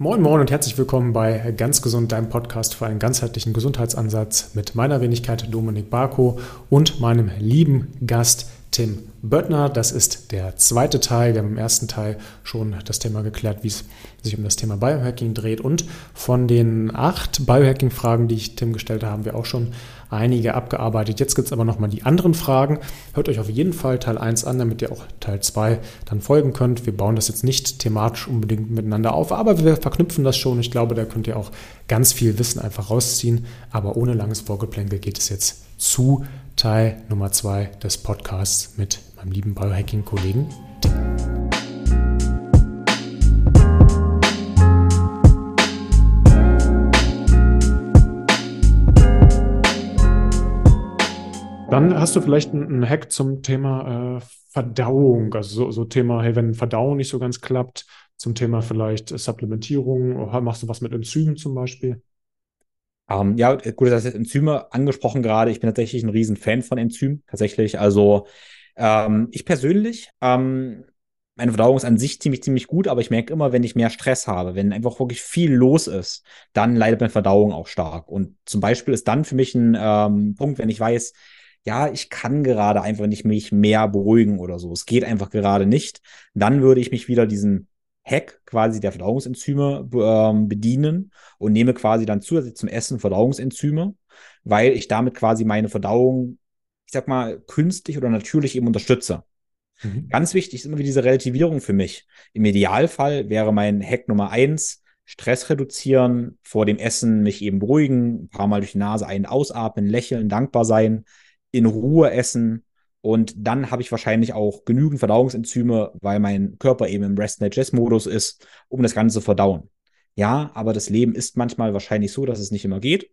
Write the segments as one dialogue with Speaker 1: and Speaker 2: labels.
Speaker 1: Moin Moin und herzlich willkommen bei Ganz Gesund, deinem Podcast für einen ganzheitlichen Gesundheitsansatz mit meiner Wenigkeit Dominik Barko und meinem lieben Gast Tim Böttner. Das ist der zweite Teil. Wir haben im ersten Teil schon das Thema geklärt, wie es sich um das Thema Biohacking dreht. Und von den acht Biohacking-Fragen, die ich Tim gestellt habe, haben wir auch schon einige abgearbeitet. Jetzt gibt es aber nochmal die anderen Fragen. Hört euch auf jeden Fall Teil 1 an, damit ihr auch Teil 2 dann folgen könnt. Wir bauen das jetzt nicht thematisch unbedingt miteinander auf, aber wir verknüpfen das schon. Ich glaube, da könnt ihr auch ganz viel Wissen einfach rausziehen. Aber ohne langes Vorgeplänkel geht es jetzt zu Teil Nummer 2 des Podcasts mit meinem lieben Biohacking-Kollegen Tim. Dann hast du vielleicht einen Hack zum Thema äh, Verdauung, also so, so, Thema, hey, wenn Verdauung nicht so ganz klappt, zum Thema vielleicht Supplementierung, machst du was mit Enzymen zum Beispiel?
Speaker 2: Ähm, ja, gut, das ist Enzyme angesprochen gerade. Ich bin tatsächlich ein riesen Fan von Enzymen, tatsächlich. Also ähm, ich persönlich, ähm, meine Verdauung ist an sich ziemlich, ziemlich gut, aber ich merke immer, wenn ich mehr Stress habe, wenn einfach wirklich viel los ist, dann leidet meine Verdauung auch stark. Und zum Beispiel ist dann für mich ein ähm, Punkt, wenn ich weiß, ja, ich kann gerade einfach nicht mich mehr beruhigen oder so. Es geht einfach gerade nicht. Dann würde ich mich wieder diesen Hack quasi der Verdauungsenzyme ähm, bedienen und nehme quasi dann zusätzlich zum Essen Verdauungsenzyme, weil ich damit quasi meine Verdauung, ich sag mal, künstlich oder natürlich eben unterstütze. Mhm. Ganz wichtig ist immer wieder diese Relativierung für mich. Im Idealfall wäre mein Hack Nummer eins, Stress reduzieren, vor dem Essen mich eben beruhigen, ein paar Mal durch die Nase ein- ausatmen, lächeln, dankbar sein, in Ruhe essen. Und dann habe ich wahrscheinlich auch genügend Verdauungsenzyme, weil mein Körper eben im Rest-Digest-Modus ist, um das Ganze zu verdauen. Ja, aber das Leben ist manchmal wahrscheinlich so, dass es nicht immer geht.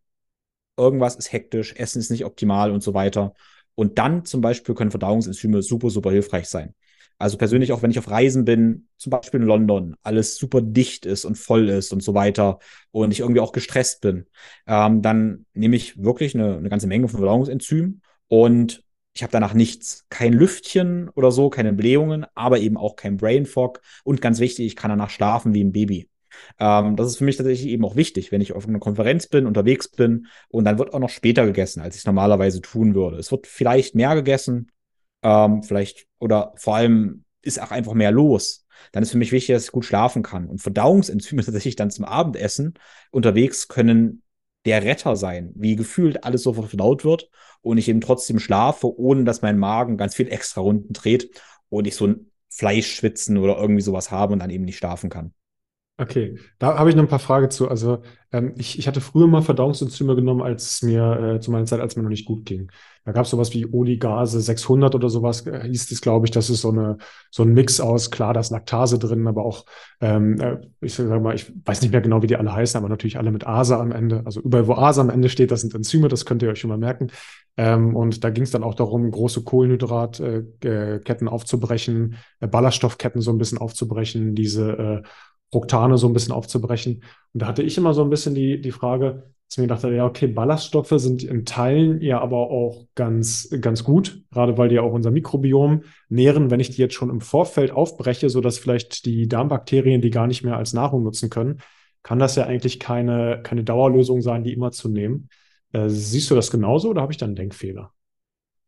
Speaker 2: Irgendwas ist hektisch, Essen ist nicht optimal und so weiter. Und dann zum Beispiel können Verdauungsenzyme super, super hilfreich sein. Also persönlich, auch wenn ich auf Reisen bin, zum Beispiel in London, alles super dicht ist und voll ist und so weiter und ich irgendwie auch gestresst bin, ähm, dann nehme ich wirklich eine, eine ganze Menge von Verdauungsenzymen und ich habe danach nichts, kein Lüftchen oder so, keine Blähungen, aber eben auch kein Brain Fog. Und ganz wichtig, ich kann danach schlafen wie ein Baby. Ähm, das ist für mich tatsächlich eben auch wichtig, wenn ich auf einer Konferenz bin, unterwegs bin und dann wird auch noch später gegessen, als ich es normalerweise tun würde. Es wird vielleicht mehr gegessen, ähm, vielleicht oder vor allem ist auch einfach mehr los. Dann ist für mich wichtig, dass ich gut schlafen kann. Und Verdauungsenzyme tatsächlich dann zum Abendessen unterwegs können der Retter sein, wie gefühlt alles sofort verdaut wird und ich eben trotzdem schlafe, ohne dass mein Magen ganz viel extra Runden dreht und ich so ein Fleischschwitzen oder irgendwie sowas habe und dann eben nicht schlafen kann.
Speaker 1: Okay, da habe ich noch ein paar Fragen zu. Also ähm, ich, ich hatte früher mal Verdauungsenzyme genommen, als es mir äh, zu meiner Zeit, als mir noch nicht gut ging. Da gab es sowas wie Oligase 600 oder sowas, äh, hieß es, glaube ich. Das ist so, eine, so ein Mix aus, klar, da ist Laktase drin, aber auch, ähm, äh, ich sage mal, ich weiß nicht mehr genau, wie die alle heißen, aber natürlich alle mit Ase am Ende. Also überall, wo Ase am Ende steht, das sind Enzyme, das könnt ihr euch schon mal merken. Ähm, und da ging es dann auch darum, große Kohlenhydratketten äh, aufzubrechen, äh, Ballaststoffketten so ein bisschen aufzubrechen, diese äh, Fructane so ein bisschen aufzubrechen. Und da hatte ich immer so ein bisschen die, die Frage, dass ich mir dachte, ja, okay, Ballaststoffe sind in Teilen ja aber auch ganz, ganz gut, gerade weil die ja auch unser Mikrobiom nähren, wenn ich die jetzt schon im Vorfeld aufbreche, sodass vielleicht die Darmbakterien die gar nicht mehr als Nahrung nutzen können, kann das ja eigentlich keine, keine Dauerlösung sein, die immer zu nehmen. Äh, siehst du das genauso oder habe ich da einen Denkfehler?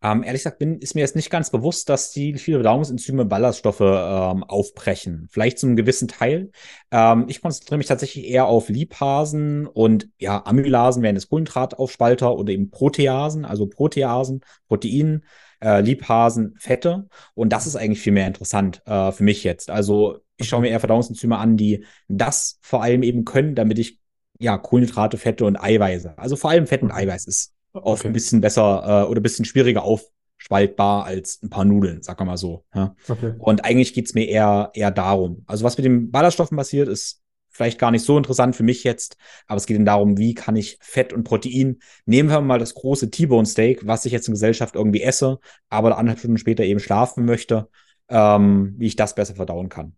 Speaker 2: Ähm, ehrlich gesagt bin, ist mir jetzt nicht ganz bewusst, dass die viele Verdauungsenzyme Ballaststoffe ähm, aufbrechen. Vielleicht zu einem gewissen Teil. Ähm, ich konzentriere mich tatsächlich eher auf Lipasen und ja, Amylasen wären es Kohlenhydrataufspalter oder eben Proteasen, also Proteasen, Proteinen, äh, Lipasen, Fette. Und das ist eigentlich viel mehr interessant äh, für mich jetzt. Also ich schaue mir eher Verdauungsenzyme an, die das vor allem eben können, damit ich ja Kohlenhydrate, Fette und Eiweiße. Also vor allem Fett und Eiweiß ist oft okay. ein bisschen besser äh, oder ein bisschen schwieriger aufspaltbar als ein paar Nudeln, sagen wir mal so. Ja? Okay. Und eigentlich geht es mir eher, eher darum. Also was mit den Ballaststoffen passiert, ist vielleicht gar nicht so interessant für mich jetzt, aber es geht dann darum, wie kann ich Fett und Protein, nehmen wir mal das große T-Bone Steak, was ich jetzt in Gesellschaft irgendwie esse, aber anderthalb Stunden später eben schlafen möchte, ähm, wie ich das besser verdauen kann.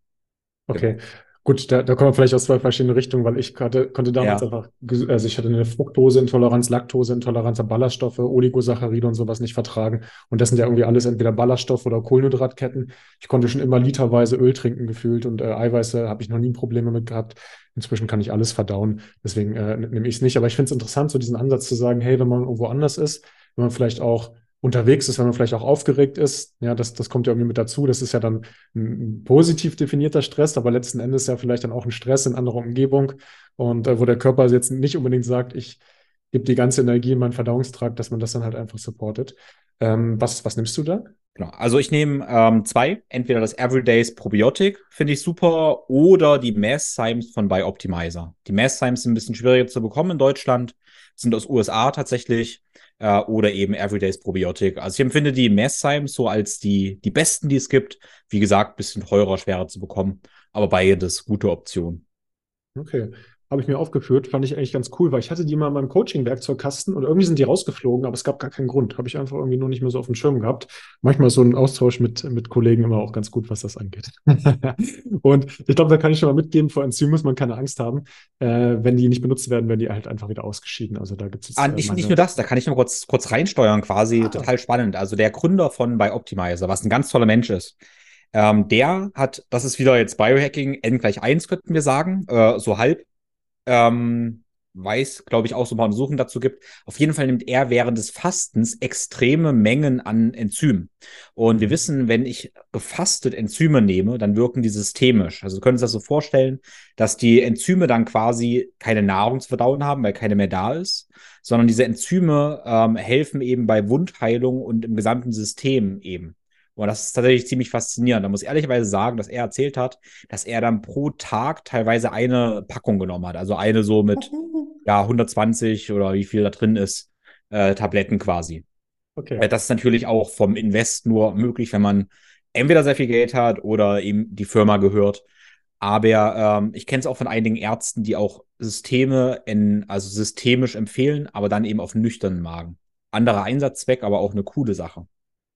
Speaker 1: Okay. Genau. Gut, da, da kommen wir vielleicht aus zwei verschiedenen Richtungen, weil ich hatte, konnte damals
Speaker 2: Ja.
Speaker 1: einfach, also ich hatte eine Fructoseintoleranz, Laktoseintoleranz an Ballaststoffe, Oligosaccharide und sowas nicht vertragen. Und das sind ja irgendwie alles entweder Ballaststoffe oder Kohlenhydratketten. Ich konnte schon immer literweise Öl trinken gefühlt und äh, Eiweiße habe ich noch nie Probleme mit gehabt. Inzwischen kann ich alles verdauen, deswegen äh, nehme ich es nicht. Aber ich finde es interessant, so diesen Ansatz zu sagen, hey, wenn man irgendwo anders ist, wenn man vielleicht auch unterwegs ist, wenn man vielleicht auch aufgeregt ist, ja, das, das kommt ja irgendwie mit dazu. Das ist ja dann ein, positiv definierter Stress, aber letzten Endes ja vielleicht dann auch ein Stress in anderer Umgebung und äh, wo der Körper jetzt nicht unbedingt sagt, ich gebe die ganze Energie in meinen Verdauungstrakt, dass man das dann halt einfach supportet. Ähm, was, was nimmst du da?
Speaker 2: Genau. Also ich nehme ähm, zwei. Entweder das Everydays Probiotic, finde ich super, oder die Mass-Symes von Bioptimizer. Die Mass-Symes sind ein bisschen schwieriger zu bekommen in Deutschland, sind aus USA tatsächlich, äh, oder eben Everydays Probiotic. Also ich empfinde die Mass-Symes so als die, die besten, die es gibt. Wie gesagt, bisschen teurer, schwerer zu bekommen, aber beides gute Option.
Speaker 1: Okay. Habe ich mir aufgeführt, fand ich eigentlich ganz cool, weil ich hatte die mal in meinem Coaching-Werkzeugkasten und irgendwie sind die rausgeflogen, aber es gab gar keinen Grund. Habe ich einfach irgendwie nur nicht mehr so auf dem Schirm gehabt. Manchmal ist so ein Austausch mit, mit Kollegen immer auch ganz gut, was das angeht. Und ich glaube, da kann ich schon mal mitgeben, vor Enzymen muss man keine Angst haben. Äh, wenn die nicht benutzt werden, werden die halt einfach wieder ausgeschieden. Also da gibt es
Speaker 2: Ah,
Speaker 1: äh,
Speaker 2: nicht, nicht
Speaker 1: meine-
Speaker 2: nur das, da kann ich noch kurz, kurz reinsteuern, quasi
Speaker 1: Ah.
Speaker 2: total spannend. Also der Gründer von Bioptimizer, was ein ganz toller Mensch ist, ähm, der hat, das ist wieder jetzt Biohacking, N gleich 1, könnten wir sagen, äh, so halb. Ähm, weiß, glaube ich, auch so ein paar Untersuchungen dazu gibt. Auf jeden Fall nimmt er während des Fastens extreme Mengen an Enzymen. Und wir wissen, wenn ich gefastet Enzyme nehme, dann wirken die systemisch. Also Sie können sich das so vorstellen, dass die Enzyme dann quasi keine Nahrung zu verdauen haben, weil keine mehr da ist, sondern diese Enzyme ähm, helfen eben bei Wundheilung und im gesamten System eben. Und das ist tatsächlich ziemlich faszinierend. Da muss ich ehrlicherweise sagen, dass er erzählt hat, dass er dann pro Tag teilweise eine Packung genommen hat. Also eine so mit ja, 120 oder wie viel da drin ist, äh, Tabletten quasi.
Speaker 1: Okay.
Speaker 2: Das ist natürlich auch vom Invest nur möglich, wenn man entweder sehr viel Geld hat oder eben die Firma gehört. Aber ähm, ich kenne es auch von einigen Ärzten, die auch Systeme in, also systemisch empfehlen, aber dann eben auf nüchternen Magen. Anderer Einsatzzweck, aber auch eine coole Sache.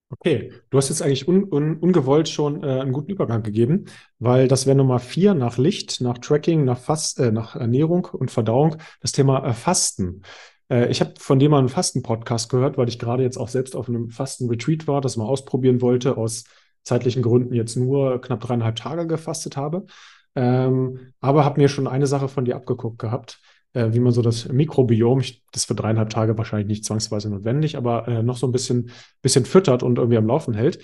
Speaker 1: Okay, du hast jetzt eigentlich un, un, ungewollt schon äh, einen guten Übergang gegeben, weil das wäre Nummer vier nach Licht, nach Tracking, nach, Fast, äh, nach Ernährung und Verdauung, das Thema äh, Fasten. Äh, ich habe von dir mal einen Fasten-Podcast gehört, weil ich gerade jetzt auch selbst auf einem Fasten-Retreat war, das mal ausprobieren wollte, aus zeitlichen Gründen jetzt nur knapp dreieinhalb Tage gefastet habe. Ähm, aber habe mir schon eine Sache von dir abgeguckt gehabt, äh, wie man so das Mikrobiom, ich, das für dreieinhalb Tage wahrscheinlich nicht zwangsweise notwendig, aber äh, noch so ein bisschen, bisschen füttert und irgendwie am Laufen hält.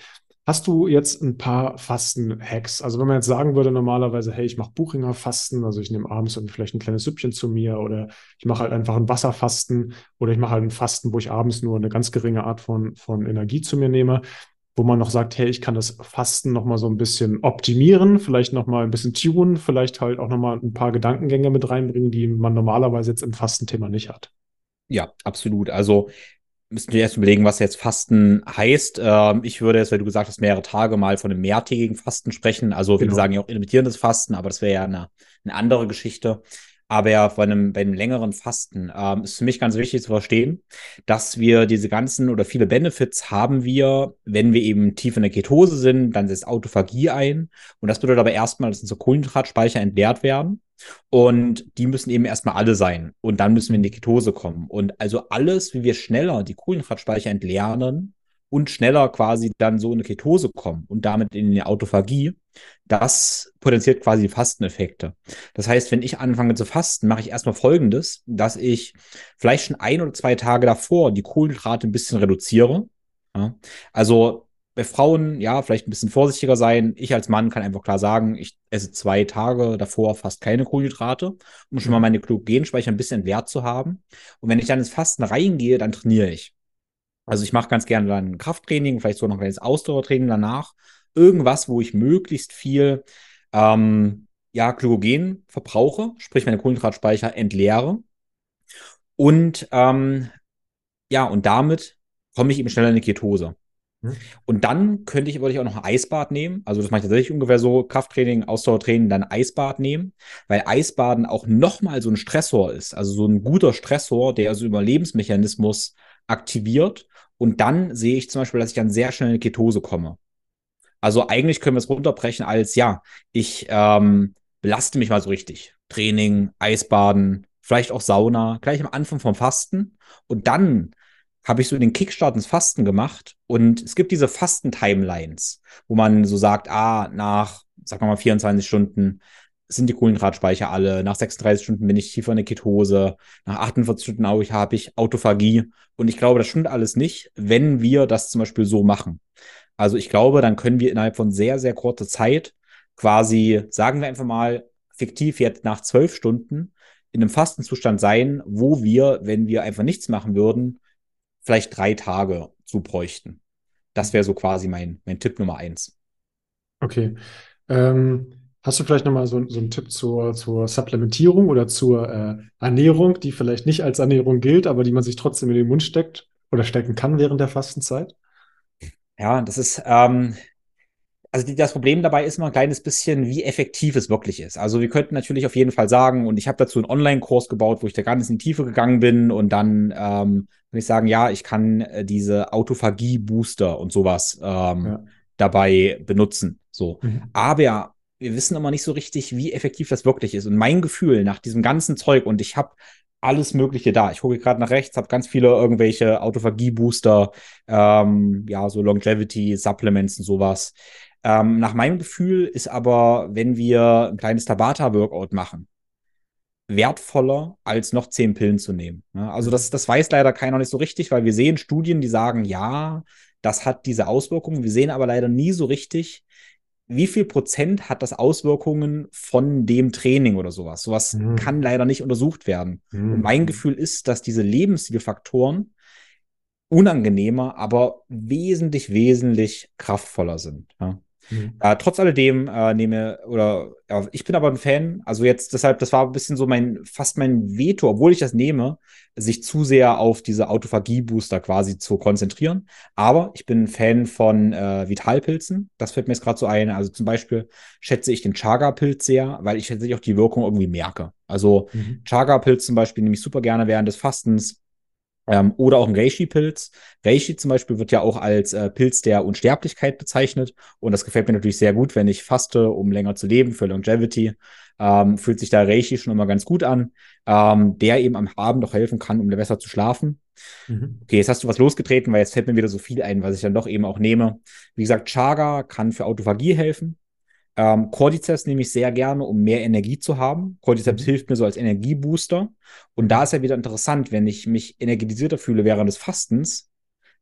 Speaker 1: Hast du jetzt ein paar Fasten-Hacks? Also wenn man jetzt sagen würde normalerweise, hey, ich mache Buchinger Fasten, also ich nehme abends irgendwie vielleicht ein kleines Süppchen zu mir oder ich mache halt einfach ein Wasserfasten oder ich mache halt ein Fasten, wo ich abends nur eine ganz geringe Art von, von Energie zu mir nehme, wo man noch sagt, hey, ich kann das Fasten noch mal so ein bisschen optimieren, vielleicht noch mal ein bisschen tunen, vielleicht halt auch noch mal ein paar Gedankengänge mit reinbringen, die man normalerweise jetzt im Fastenthema nicht hat.
Speaker 2: Ja, absolut. Also müssen wir erst überlegen, was jetzt Fasten heißt. Ähm, ich würde jetzt, weil du gesagt hast, mehrere Tage mal von einem mehrtägigen Fasten sprechen. Also viele
Speaker 1: Genau.
Speaker 2: sagen ja auch intermittierendes Fasten, aber das wäre ja eine, eine andere Geschichte. Aber ja, bei einem, bei einem längeren Fasten ähm, ist für mich ganz wichtig zu verstehen, dass wir diese ganzen oder viele Benefits haben wir, wenn wir eben tief in der Ketose sind, dann setzt Autophagie ein. Und das bedeutet aber erstmal, dass unsere Kohlenhydratspeicher entleert werden. Und die müssen eben erstmal alle sein. Und dann müssen wir in die Ketose kommen. Und also alles, wie wir schneller die Kohlenhydratspeicher entleeren und schneller quasi dann so in eine Ketose kommen und damit in die Autophagie, das potenziert quasi die Fasteneffekte. Das heißt, wenn ich anfange zu fasten, mache ich erstmal Folgendes, dass ich vielleicht schon ein oder zwei Tage davor die Kohlenhydrate ein bisschen reduziere. Ja? Also bei Frauen, ja, vielleicht ein bisschen vorsichtiger sein. Ich als Mann kann einfach klar sagen, ich esse zwei Tage davor fast keine Kohlenhydrate, um schon mal meine Glykogenspeicher ein bisschen entleert zu haben. Und wenn ich dann ins Fasten reingehe, dann trainiere ich. Also ich mache ganz gerne dann Krafttraining, vielleicht sogar noch ein kleines Ausdauertraining danach. Irgendwas, wo ich möglichst viel ähm, ja, Glykogen verbrauche, sprich meine Kohlenhydratspeicher entleere. Und ähm, ja, und damit komme ich eben schneller in die Ketose.
Speaker 1: Hm.
Speaker 2: Und dann könnte ich, würde ich auch noch ein Eisbad nehmen. Also das mache ich tatsächlich ungefähr so, Krafttraining, Ausdauertraining, dann Eisbad nehmen, weil Eisbaden auch nochmal so ein Stressor ist. Also so ein guter Stressor, der also Überlebensmechanismus aktiviert. Und dann sehe ich zum Beispiel, dass ich dann sehr schnell in die Ketose komme. Also eigentlich können wir es runterbrechen als, ja, ich ähm, belaste mich mal so richtig. Training, Eisbaden, vielleicht auch Sauna, gleich am Anfang vom Fasten. Und dann habe ich so den Kickstart ins Fasten gemacht. Und es gibt diese Fasten-Timelines, wo man so sagt, ah, nach, sagen wir mal, 24 Stunden sind die Kohlenhydratspeicher alle. Nach 36 Stunden bin ich tiefer in der Ketose. Nach 48 Stunden habe ich Autophagie. Und ich glaube, das stimmt alles nicht, wenn wir das zum Beispiel so machen. Also ich glaube, dann können wir innerhalb von sehr, sehr kurzer Zeit quasi, sagen wir einfach mal, fiktiv jetzt nach zwölf Stunden in einem Fastenzustand sein, wo wir, wenn wir einfach nichts machen würden, vielleicht drei Tage zu bräuchten. Das wäre so quasi mein, mein Tipp Nummer eins.
Speaker 1: Okay. Ähm, hast du vielleicht nochmal so, so einen Tipp zur, zur Supplementierung oder zur äh, Ernährung, die vielleicht nicht als Ernährung gilt, aber die man sich trotzdem in den Mund steckt oder stecken kann während der Fastenzeit?
Speaker 2: Ja, das ist, ähm, also die, das Problem dabei ist immer ein kleines bisschen, wie effektiv es wirklich ist. Also wir könnten natürlich auf jeden Fall sagen, und ich habe dazu einen Online-Kurs gebaut, wo ich da ganz in die Tiefe gegangen bin und dann ähm, kann ich sagen, ja, ich kann äh, diese Autophagie-Booster und sowas ähm, ja. dabei benutzen. So. Mhm. Aber wir wissen immer nicht so richtig, wie effektiv das wirklich ist. Und mein Gefühl nach diesem ganzen Zeug, und ich habe alles Mögliche da. Ich gucke gerade nach rechts, habe ganz viele irgendwelche Autophagie-Booster, ähm, ja, so Longevity, Supplements und sowas. Ähm, nach meinem Gefühl ist aber, wenn wir ein kleines Tabata-Workout machen, wertvoller, als noch zehn Pillen zu nehmen. Ja, also das, das weiß leider keiner nicht so richtig, weil wir sehen Studien, die sagen, ja, das hat diese Auswirkungen. Wir sehen aber leider nie so richtig, wie viel Prozent hat das Auswirkungen von dem Training oder sowas. Sowas mhm. kann leider nicht untersucht werden. Mhm. Und mein Gefühl ist, dass diese Lebensstilfaktoren unangenehmer, aber wesentlich, wesentlich kraftvoller sind. Ja. Mhm. Äh, trotz alledem äh, nehme oder ja, ich bin aber ein Fan, also jetzt deshalb, das war ein bisschen so mein, fast mein Veto, obwohl ich das nehme, sich zu sehr auf diese Autophagie-Booster quasi zu konzentrieren. Aber ich bin ein Fan von äh, Vitalpilzen. Das fällt mir jetzt gerade so ein. Also zum Beispiel schätze ich den Chaga-Pilz sehr, weil ich tatsächlich auch die Wirkung irgendwie merke. Also mhm. Chaga-Pilz zum Beispiel nehme ich super gerne während des Fastens. Ähm, oder auch ein Reishi-Pilz. Reishi zum Beispiel wird ja auch als äh, Pilz der Unsterblichkeit bezeichnet. Und das gefällt mir natürlich sehr gut, wenn ich faste, um länger zu leben, für Longevity. Ähm, fühlt sich da Reishi schon immer ganz gut an, ähm, der eben am Abend auch helfen kann, um besser zu schlafen. Mhm. Okay, jetzt hast du was losgetreten, weil jetzt fällt mir wieder so viel ein, was ich dann doch eben auch nehme. Wie gesagt, Chaga kann für Autophagie helfen. Ähm, Cordyceps nehme ich sehr gerne, um mehr Energie zu haben. Cordyceps mhm. hilft mir so als Energiebooster. Und da ist ja wieder interessant, wenn ich mich energetisierter fühle während des Fastens,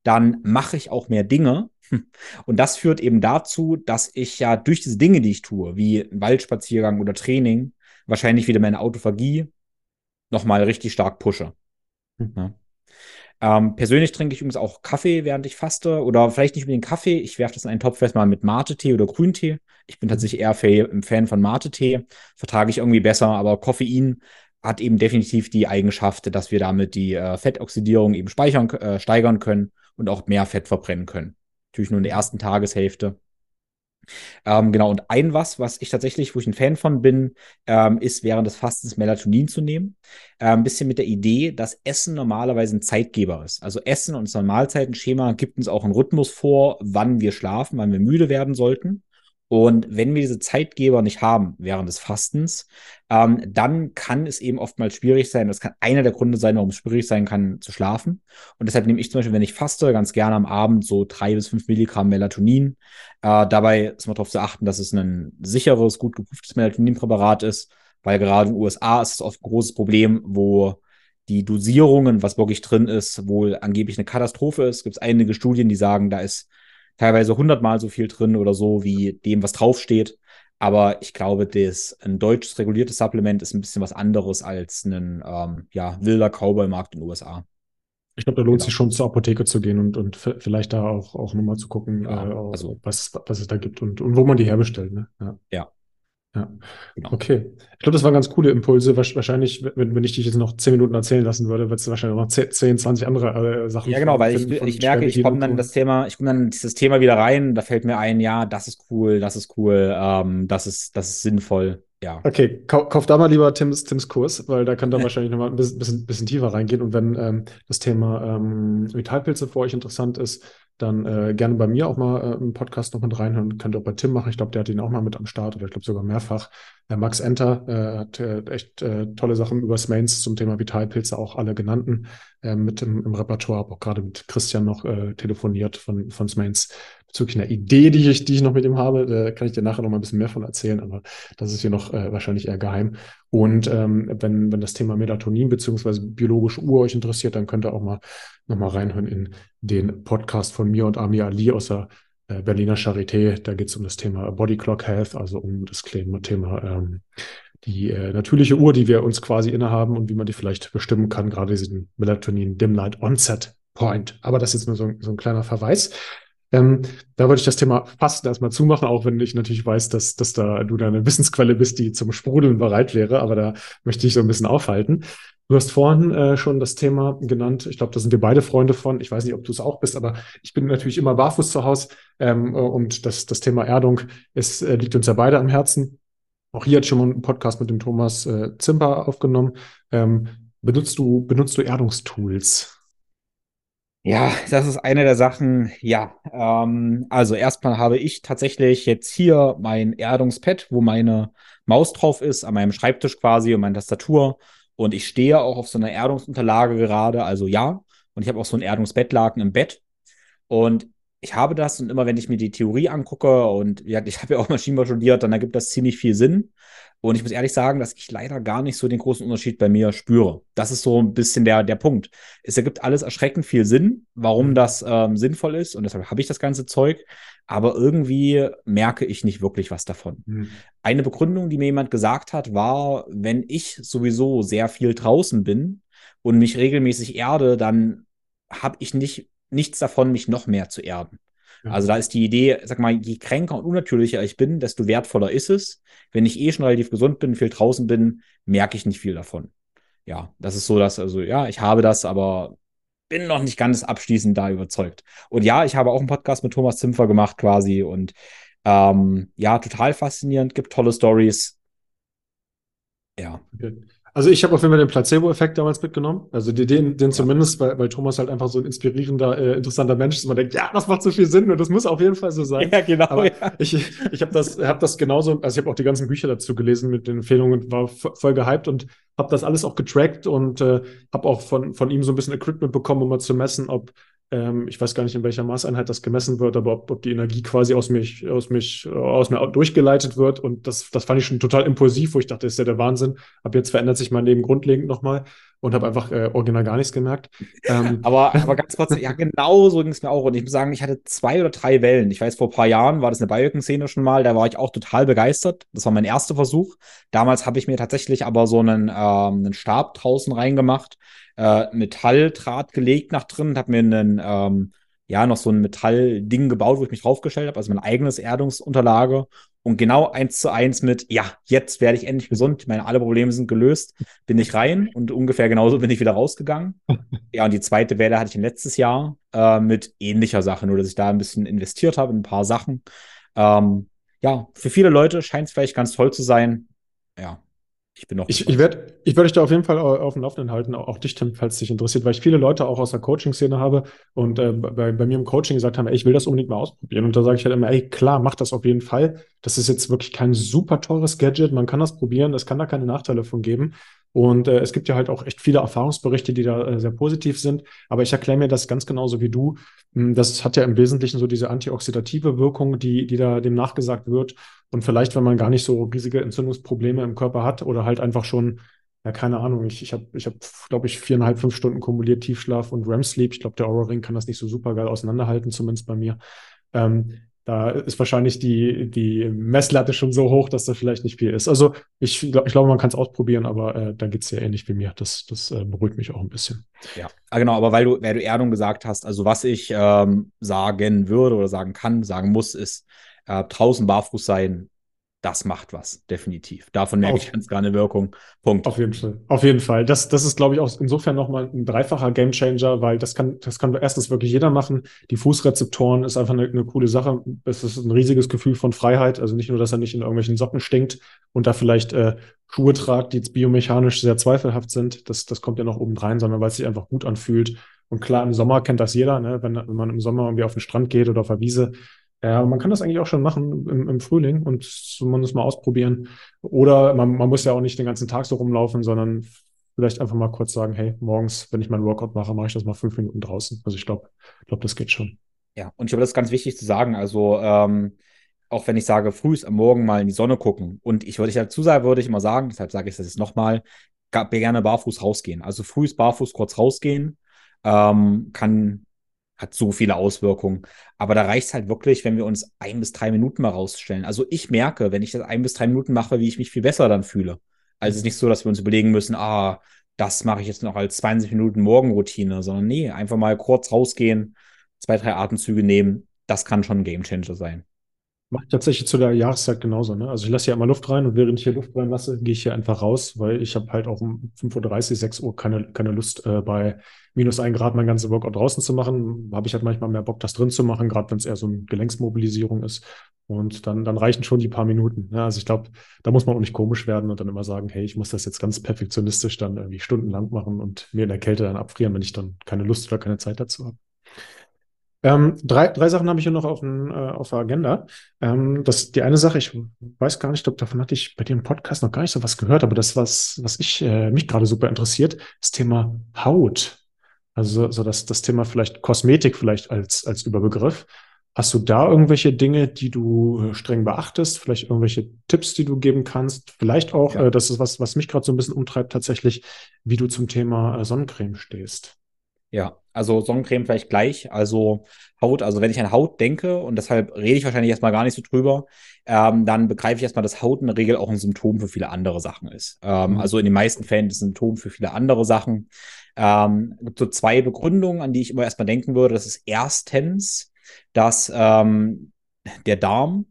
Speaker 2: dann mache ich auch mehr Dinge. Und das führt eben dazu, dass ich ja durch diese Dinge, die ich tue, wie Waldspaziergang oder Training, wahrscheinlich wieder meine Autophagie nochmal richtig stark pushe. Mhm. Ja. Ähm, persönlich trinke ich übrigens auch Kaffee, während ich faste. Oder vielleicht nicht mit dem Kaffee. Ich werfe das in einen Topf erstmal mit Mate-Tee oder Grüntee. Ich bin tatsächlich eher ein Fan von Mate-Tee. Vertrage ich irgendwie besser, aber Koffein hat eben definitiv die Eigenschaft, dass wir damit die äh, Fettoxidierung eben speichern, äh, steigern können und auch mehr Fett verbrennen können. Natürlich nur in der ersten Tageshälfte. Ähm, genau, und ein was, was ich tatsächlich, wo ich ein Fan von bin, ähm, ist während des Fastens Melatonin zu nehmen. Äh, ein bisschen mit der Idee, dass Essen normalerweise ein Zeitgeber ist. Also Essen und unser Mahlzeitenschema gibt uns auch einen Rhythmus vor, wann wir schlafen, wann wir müde werden sollten. Und wenn wir diese Zeitgeber nicht haben während des Fastens, ähm, dann kann es eben oftmals schwierig sein. Das kann einer der Gründe sein, warum es schwierig sein kann, zu schlafen. Und deshalb nehme ich zum Beispiel, wenn ich faste, ganz gerne am Abend so drei bis fünf Milligramm Melatonin. Äh, dabei ist man darauf zu achten, dass es ein sicheres, gut geprüftes Melatoninpräparat ist, weil gerade in den USA ist es oft ein großes Problem, wo die Dosierungen, was wirklich drin ist, wohl angeblich eine Katastrophe ist. Es gibt einige Studien, die sagen, da ist teilweise hundertmal so viel drin oder so wie dem, was draufsteht. Aber ich glaube, das, ein deutsch reguliertes Supplement ist ein bisschen was anderes als ein ähm, ja, wilder Cowboy-Markt in den USA.
Speaker 1: Ich glaube, da lohnt genau. sich schon zur Apotheke zu gehen und, und vielleicht da auch, auch nochmal zu gucken, ja, äh, also, was, was es da gibt und, und wo man die herbestellt. Ne?
Speaker 2: Ja. ja.
Speaker 1: Ja, genau. okay. Ich glaube, das waren ganz coole Impulse. Wahrscheinlich, wenn, wenn ich dich jetzt noch zehn Minuten erzählen lassen würde, wird es wahrscheinlich noch 10, 20 andere äh, Sachen.
Speaker 2: Ja, genau, weil ich, ich merke, ich komme dann das Thema, ich komme dann in dieses Thema wieder rein. Da fällt mir ein, ja, das ist cool, das ist cool, ähm, das ist, das ist sinnvoll. Ja.
Speaker 1: Okay, kauf, kauf da mal lieber Tims, Tims Kurs, weil da kann da wahrscheinlich noch mal ein bisschen, bisschen, bisschen, tiefer reingehen. Und wenn ähm, das Thema ähm, Vitalpilze für euch interessant ist, dann äh, gerne bei mir auch mal äh, einen Podcast noch mit reinhören. Könnt ihr auch bei Tim machen. Ich glaube, der hat ihn auch mal mit am Start oder ich glaube sogar mehrfach. Der Max Enter äh, hat äh, echt äh, tolle Sachen über Smains zum Thema Vitalpilze, auch alle genannten, äh, mit im, im Repertoire. Habe auch gerade mit Christian noch äh, telefoniert von, von Smains bezüglich einer Idee, die ich, die ich noch mit ihm habe. Da kann ich dir nachher noch mal ein bisschen mehr von erzählen, aber das ist hier noch äh, wahrscheinlich eher geheim. Und ähm, wenn, wenn das Thema Melatonin beziehungsweise biologische Uhr euch interessiert, dann könnt ihr auch mal noch mal reinhören in den Podcast von mir und Amir Ali aus der äh, Berliner Charité. Da geht es um das Thema Body Clock Health, also um das Thema ähm, die äh, natürliche Uhr, die wir uns quasi innehaben und wie man die vielleicht bestimmen kann, gerade diesen Melatonin Dim Light Onset Point. Aber das ist jetzt nur so, so ein kleiner Verweis. Ähm, da wollte ich das Thema fast erstmal zumachen, auch wenn ich natürlich weiß, dass, dass da du da eine Wissensquelle bist, die zum Sprudeln bereit wäre, aber da möchte ich so ein bisschen aufhalten. Du hast vorhin äh, schon das Thema genannt. Ich glaube, da sind wir beide Freunde von. Ich weiß nicht, ob du es auch bist, aber ich bin natürlich immer barfuß zu Hause. Ähm, und das, das Thema Erdung ist, äh, liegt uns ja beide am Herzen. Auch hier hat schon mal einen Podcast mit dem Thomas äh, Zimper aufgenommen. Ähm, benutzt du, benutzt du Erdungstools?
Speaker 2: Ja, das ist eine der Sachen. Ja, ähm, also erstmal habe ich tatsächlich jetzt hier mein Erdungspad, wo meine Maus drauf ist, an meinem Schreibtisch quasi und meine Tastatur. Und ich stehe auch auf so einer Erdungsunterlage gerade, also ja. Und ich habe auch so ein Erdungsbettlaken im Bett. Und ich habe das und immer, wenn ich mir die Theorie angucke und ja, ich habe ja auch Maschinenbau studiert, dann ergibt das ziemlich viel Sinn. Und ich muss ehrlich sagen, dass ich leider gar nicht so den großen Unterschied bei mir spüre. Das ist so ein bisschen der, der Punkt. Es ergibt alles erschreckend viel Sinn, warum das ähm, sinnvoll ist. Und deshalb habe ich das ganze Zeug. Aber irgendwie merke ich nicht wirklich was davon. Mhm. Eine Begründung, die mir jemand gesagt hat, war, wenn ich sowieso sehr viel draußen bin und mich regelmäßig erde, dann habe ich nicht, nichts davon, mich noch mehr zu erden. Also da ist die Idee, sag mal, je kränker und unnatürlicher ich bin, desto wertvoller ist es. Wenn ich eh schon relativ gesund bin, viel draußen bin, merke ich nicht viel davon. Ja, das ist so, dass, also ja, ich habe das, aber bin noch nicht ganz abschließend da überzeugt. Und ja, ich habe auch einen Podcast mit Thomas Zimpfer gemacht quasi und ähm, ja, total faszinierend, gibt tolle Stories.
Speaker 1: Ja. Okay. Also ich habe auf jeden Fall den Placebo-Effekt damals mitgenommen. Also den, den zumindest, weil, weil Thomas halt einfach so ein inspirierender, äh, interessanter Mensch ist. Man denkt, ja, das macht so viel Sinn und das muss auf jeden Fall so sein. Ja, genau. Aber ja. Ich, ich habe das, hab das genauso, also ich habe auch die ganzen Bücher dazu gelesen mit den Empfehlungen, war voll gehypt und habe das alles auch getrackt und äh, habe auch von, von ihm so ein bisschen Equipment bekommen, um mal zu messen, ob ähm, ich weiß gar nicht, in welcher Maßeinheit das gemessen wird, aber ob, ob die Energie quasi aus mich, aus mich, aus mir durchgeleitet wird. Und das, das fand ich schon total impulsiv, wo ich dachte, ist ja der Wahnsinn. Ab jetzt verändert sich mein Leben grundlegend nochmal und habe einfach äh, original gar nichts gemerkt.
Speaker 2: Ähm, aber, aber ganz kurz, ja, genau so ging es mir auch. Und ich muss sagen, ich hatte zwei oder drei Wellen. Ich weiß, vor ein paar Jahren war das eine Biorhythm-Szene schon mal, da war ich auch total begeistert. Das war mein erster Versuch. Damals habe ich mir tatsächlich aber so einen, ähm, einen Stab draußen reingemacht äh, Metalldraht gelegt nach drin und habe mir einen, ähm, ja, noch so ein Metallding gebaut, wo ich mich draufgestellt habe, also mein eigenes Erdungsunterlage. Und genau eins zu eins mit, ja, jetzt werde ich endlich gesund, meine alle Probleme sind gelöst, bin ich rein und ungefähr genauso bin ich wieder rausgegangen. ja, und die zweite Welle hatte ich letztes Jahr äh, mit ähnlicher Sache, nur dass ich da ein bisschen investiert habe in ein paar Sachen. Ähm, ja, für viele Leute scheint es vielleicht ganz toll zu sein. Ja,
Speaker 1: ich bin noch. Ich, ich werde ich werd dich da auf jeden Fall auf dem Laufenden halten, auch dich, Tim, falls dich interessiert, weil ich viele Leute auch aus der Coaching-Szene habe und äh, bei, bei mir im Coaching gesagt haben, ey, ich will das unbedingt mal ausprobieren. Und da sage ich halt immer, ey, klar, mach das auf jeden Fall. Das ist jetzt wirklich kein super teures Gadget. Man kann das probieren. Es kann da keine Nachteile von geben. Und äh, es gibt ja halt auch echt viele Erfahrungsberichte, die da äh, sehr positiv sind. Aber ich erkläre mir das ganz genauso wie du. Hm, das hat ja im Wesentlichen so diese antioxidative Wirkung, die, die da dem nachgesagt wird. Und vielleicht, wenn man gar nicht so riesige Entzündungsprobleme im Körper hat oder halt einfach schon, ja, keine Ahnung, ich, ich habe, ich hab, glaube ich, viereinhalb, fünf Stunden kumuliert Tiefschlaf und REM-Sleep. Ich glaube, der Aura-Ring kann das nicht so super geil auseinanderhalten, zumindest bei mir. Ähm, da ist wahrscheinlich die, die Messlatte schon so hoch, dass das vielleicht nicht viel ist. Also ich, ich glaube, man kann es ausprobieren, aber äh, da geht es ja ähnlich wie mir. Das, das äh, beruhigt mich auch ein bisschen.
Speaker 2: Ja, ah, genau, aber weil du, weil du Erdung gesagt hast, also was ich ähm, sagen würde oder sagen kann, sagen muss, ist äh, draußen barfuß sein, das macht was, definitiv. Davon merke auf, ich ganz gerne Wirkung. Punkt.
Speaker 1: Auf jeden Fall. Auf jeden Fall. Das, das ist, glaube ich, auch insofern nochmal ein dreifacher Gamechanger, weil das kann, das kann erstens wirklich jeder machen. Die Fußrezeptoren ist einfach eine, eine coole Sache. Es ist ein riesiges Gefühl von Freiheit. Also nicht nur, dass er nicht in irgendwelchen Socken stinkt und da vielleicht äh, Schuhe tragt, die jetzt biomechanisch sehr zweifelhaft sind. Das, das kommt ja noch oben rein, sondern weil es sich einfach gut anfühlt Und klar, im Sommer kennt das jeder, ne? wenn, wenn man im Sommer irgendwie auf den Strand geht oder auf der Wiese. Ja, man kann das eigentlich auch schon machen im, im Frühling und zumindest mal ausprobieren. Oder man, man muss ja auch nicht den ganzen Tag so rumlaufen, sondern vielleicht einfach mal kurz sagen, hey, morgens, wenn ich meinen Workout mache, mache ich das mal fünf Minuten draußen. Also ich glaube, glaube, das geht schon.
Speaker 2: Ja, und ich glaube, das ist ganz wichtig zu sagen. Also, ähm, auch wenn ich sage, früh am Morgen mal in die Sonne gucken. Und ich würde ich dazu sagen, würde ich immer sagen, deshalb sage ich das jetzt nochmal, gerne barfuß rausgehen. Also früh barfuß kurz rausgehen, ähm, kann, hat so viele Auswirkungen. Aber da reicht es halt wirklich, wenn wir uns ein bis drei Minuten mal rausstellen. Also ich merke, wenn ich das ein bis drei Minuten mache, wie ich mich viel besser dann fühle. Also es ist nicht so, dass wir uns überlegen müssen, ah, das mache ich jetzt noch als 20 Minuten Morgenroutine, sondern nee, einfach mal kurz rausgehen, zwei, drei Atemzüge nehmen. Das kann schon ein Gamechanger sein.
Speaker 1: Mache ich tatsächlich zu der Jahreszeit genauso. Ne? Also ich lasse ja immer Luft rein und während ich hier Luft reinlasse, gehe ich hier einfach raus, weil ich habe halt auch um 5.30 Uhr, 6 Uhr keine, keine Lust, äh, bei minus 1 Grad mein ganzes Workout draußen zu machen. Habe ich halt manchmal mehr Bock, das drin zu machen, gerade wenn es eher so eine Gelenksmobilisierung ist. Und dann, dann reichen schon die paar Minuten. Ne? Also ich glaube, da muss man auch nicht komisch werden und dann immer sagen, hey, ich muss das jetzt ganz perfektionistisch dann irgendwie stundenlang machen und mir in der Kälte dann abfrieren, wenn ich dann keine Lust oder keine Zeit dazu habe. Ähm, drei, drei Sachen habe ich hier noch auf, den, äh, auf der Agenda. Ähm, das, die eine Sache, ich weiß gar nicht, ob davon hatte ich bei im Podcast noch gar nicht so was gehört, aber das, was, was ich, äh, mich gerade super interessiert, das Thema Haut. Also so das, das Thema vielleicht Kosmetik vielleicht als, als Überbegriff. Hast du da irgendwelche Dinge, die du äh, streng beachtest? Vielleicht irgendwelche Tipps, die du geben kannst? Vielleicht auch, ja. äh, das ist was, was mich gerade so ein bisschen umtreibt, tatsächlich, wie du zum Thema äh, Sonnencreme stehst.
Speaker 2: Ja, also Sonnencreme vielleicht gleich. Also Haut, also wenn ich an Haut denke, und deshalb rede ich wahrscheinlich erstmal gar nicht so drüber, ähm, dann begreife ich erstmal, dass Haut in der Regel auch ein Symptom für viele andere Sachen ist. Ähm, mhm. Also in den meisten Fällen ist ein Symptom für viele andere Sachen. Ähm, gibt so zwei Begründungen, an die ich immer erstmal denken würde. Das ist erstens, dass ähm, der Darm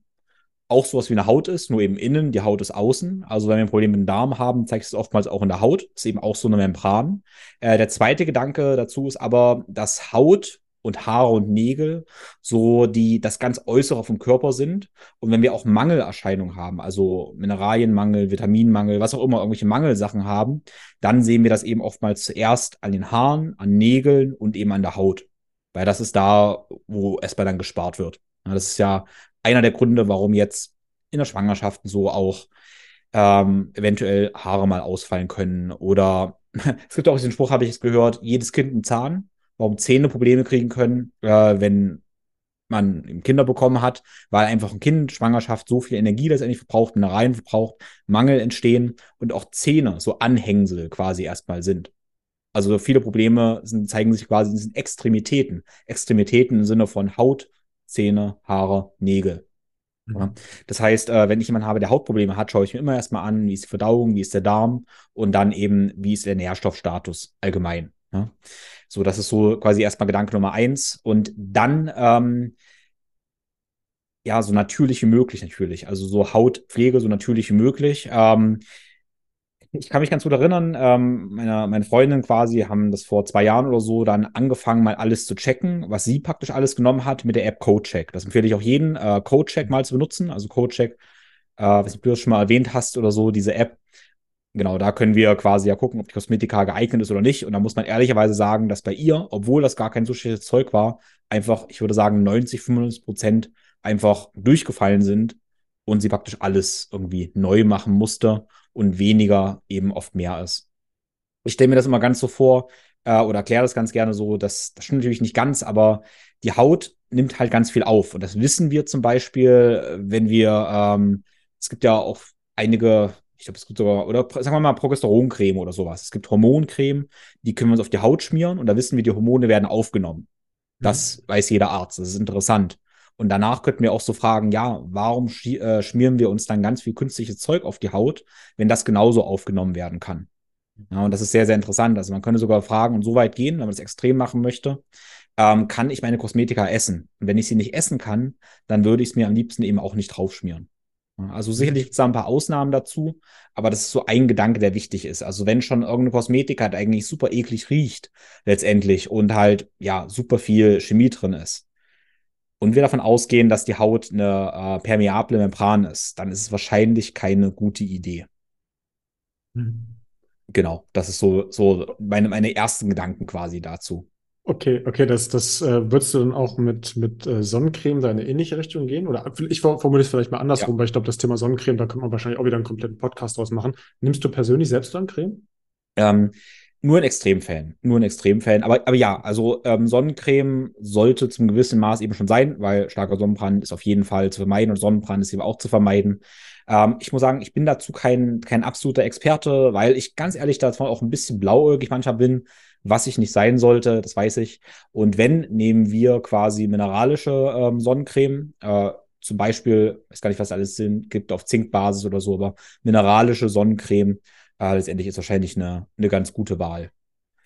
Speaker 2: auch sowas wie eine Haut ist, nur eben innen, die Haut ist außen. Also wenn wir ein Problem mit dem Darm haben, zeigt es oftmals auch in der Haut. Ist eben auch so eine Membran. Äh, der zweite Gedanke dazu ist aber, dass Haut und Haare und Nägel so die das ganz Äußere vom Körper sind. Und wenn wir auch Mangelerscheinungen haben, also Mineralienmangel, Vitaminmangel, was auch immer, irgendwelche Mangelsachen haben, dann sehen wir das eben oftmals zuerst an den Haaren, an Nägeln und eben an der Haut. Weil das ist da, wo erstmal dann gespart wird. Das ist ja einer der Gründe, warum jetzt in der Schwangerschaft so auch ähm, eventuell Haare mal ausfallen können. Oder es gibt auch diesen Spruch, habe ich es gehört, jedes Kind einen Zahn, warum Zähne Probleme kriegen können, äh, wenn man Kinder bekommen hat, weil einfach ein Kind, Schwangerschaft so viel Energie letztendlich verbraucht, Mineralien verbraucht, Mangel entstehen und auch Zähne, so Anhängsel quasi erstmal sind. Also viele Probleme sind, zeigen sich quasi in diesen Extremitäten. Extremitäten im Sinne von Haut, Zähne, Haare, Nägel. Mhm. Ja. Das heißt, äh, wenn ich jemanden habe, der Hautprobleme hat, schaue ich mir immer erstmal an, wie ist die Verdauung, wie ist der Darm und dann eben, wie ist der Nährstoffstatus allgemein. Ja. So, das ist so quasi erstmal Gedanke Nummer eins. Und dann, ähm, ja, so natürlich wie möglich natürlich. Also so Hautpflege so natürlich wie möglich. Ähm, ich kann mich ganz gut erinnern, ähm, meine, meine Freundin quasi haben das vor zwei Jahren oder so dann angefangen, mal alles zu checken, was sie praktisch alles genommen hat mit der App CodeCheck. Das empfehle ich auch jeden, äh, CodeCheck mal zu benutzen. Also CodeCheck, äh, was du das schon mal erwähnt hast oder so, diese App. Genau, da können wir quasi ja gucken, ob die Kosmetika geeignet ist oder nicht. Und da muss man ehrlicherweise sagen, dass bei ihr, obwohl das gar kein so schlechtes Zeug war, einfach, ich würde sagen, 90, 95 Prozent einfach durchgefallen sind und sie praktisch alles irgendwie neu machen musste und weniger eben oft mehr ist. Ich stelle mir das immer ganz so vor äh, oder erkläre das ganz gerne so, dass das stimmt natürlich nicht ganz, aber die Haut nimmt halt ganz viel auf. Und das wissen wir zum Beispiel, wenn wir, ähm, es gibt ja auch einige, ich glaube, es gibt sogar, oder sagen wir mal Progesteroncreme oder sowas. Es gibt Hormoncreme, die können wir uns auf die Haut schmieren und da wissen wir, die Hormone werden aufgenommen. Das mhm. weiß jeder Arzt. Das ist interessant. Und danach könnten wir auch so fragen, ja, warum äh, schmieren wir uns dann ganz viel künstliches Zeug auf die Haut, wenn das genauso aufgenommen werden kann? Ja, und das ist sehr, sehr interessant. Also man könnte sogar fragen und so weit gehen, wenn man das extrem machen möchte, ähm, kann ich meine Kosmetika essen? Und wenn ich sie nicht essen kann, dann würde ich es mir am liebsten eben auch nicht draufschmieren. Also sicherlich gibt es da ein paar Ausnahmen dazu, aber das ist so ein Gedanke, der wichtig ist. Also wenn schon irgendeine Kosmetika halt eigentlich super eklig riecht, letztendlich, und halt, ja, super viel Chemie drin ist, und wir davon ausgehen, dass die Haut eine äh, permeable Membran ist, dann ist es wahrscheinlich keine gute Idee. Mhm. Genau, das ist so, so meine, meine ersten Gedanken quasi dazu.
Speaker 1: Okay, okay, das, das äh, würdest du dann auch mit, mit äh, Sonnencreme da in eine ähnliche Richtung gehen? Oder ich formuliere es vielleicht mal andersrum,
Speaker 2: Ja.
Speaker 1: weil ich glaube, das Thema Sonnencreme, da könnte man wahrscheinlich auch wieder einen kompletten Podcast draus machen. Nimmst du persönlich selbst Sonnencreme?
Speaker 2: Ähm, nur in Extremfällen, nur in Extremfällen. Aber, aber ja, also ähm, Sonnencreme sollte zum gewissen Maß eben schon sein, weil starker Sonnenbrand ist auf jeden Fall zu vermeiden und Sonnenbrand ist eben auch zu vermeiden. Ähm, ich muss sagen, ich bin dazu kein, kein absoluter Experte, weil ich ganz ehrlich dazu auch ein bisschen blauäugig manchmal bin, was ich nicht sein sollte, das weiß ich. Und wenn, nehmen wir quasi mineralische ähm, Sonnencreme, äh, zum Beispiel, ich weiß gar nicht, was alles sind, gibt auf Zinkbasis oder so, aber mineralische Sonnencreme äh, letztendlich ist wahrscheinlich eine, eine ganz gute Wahl.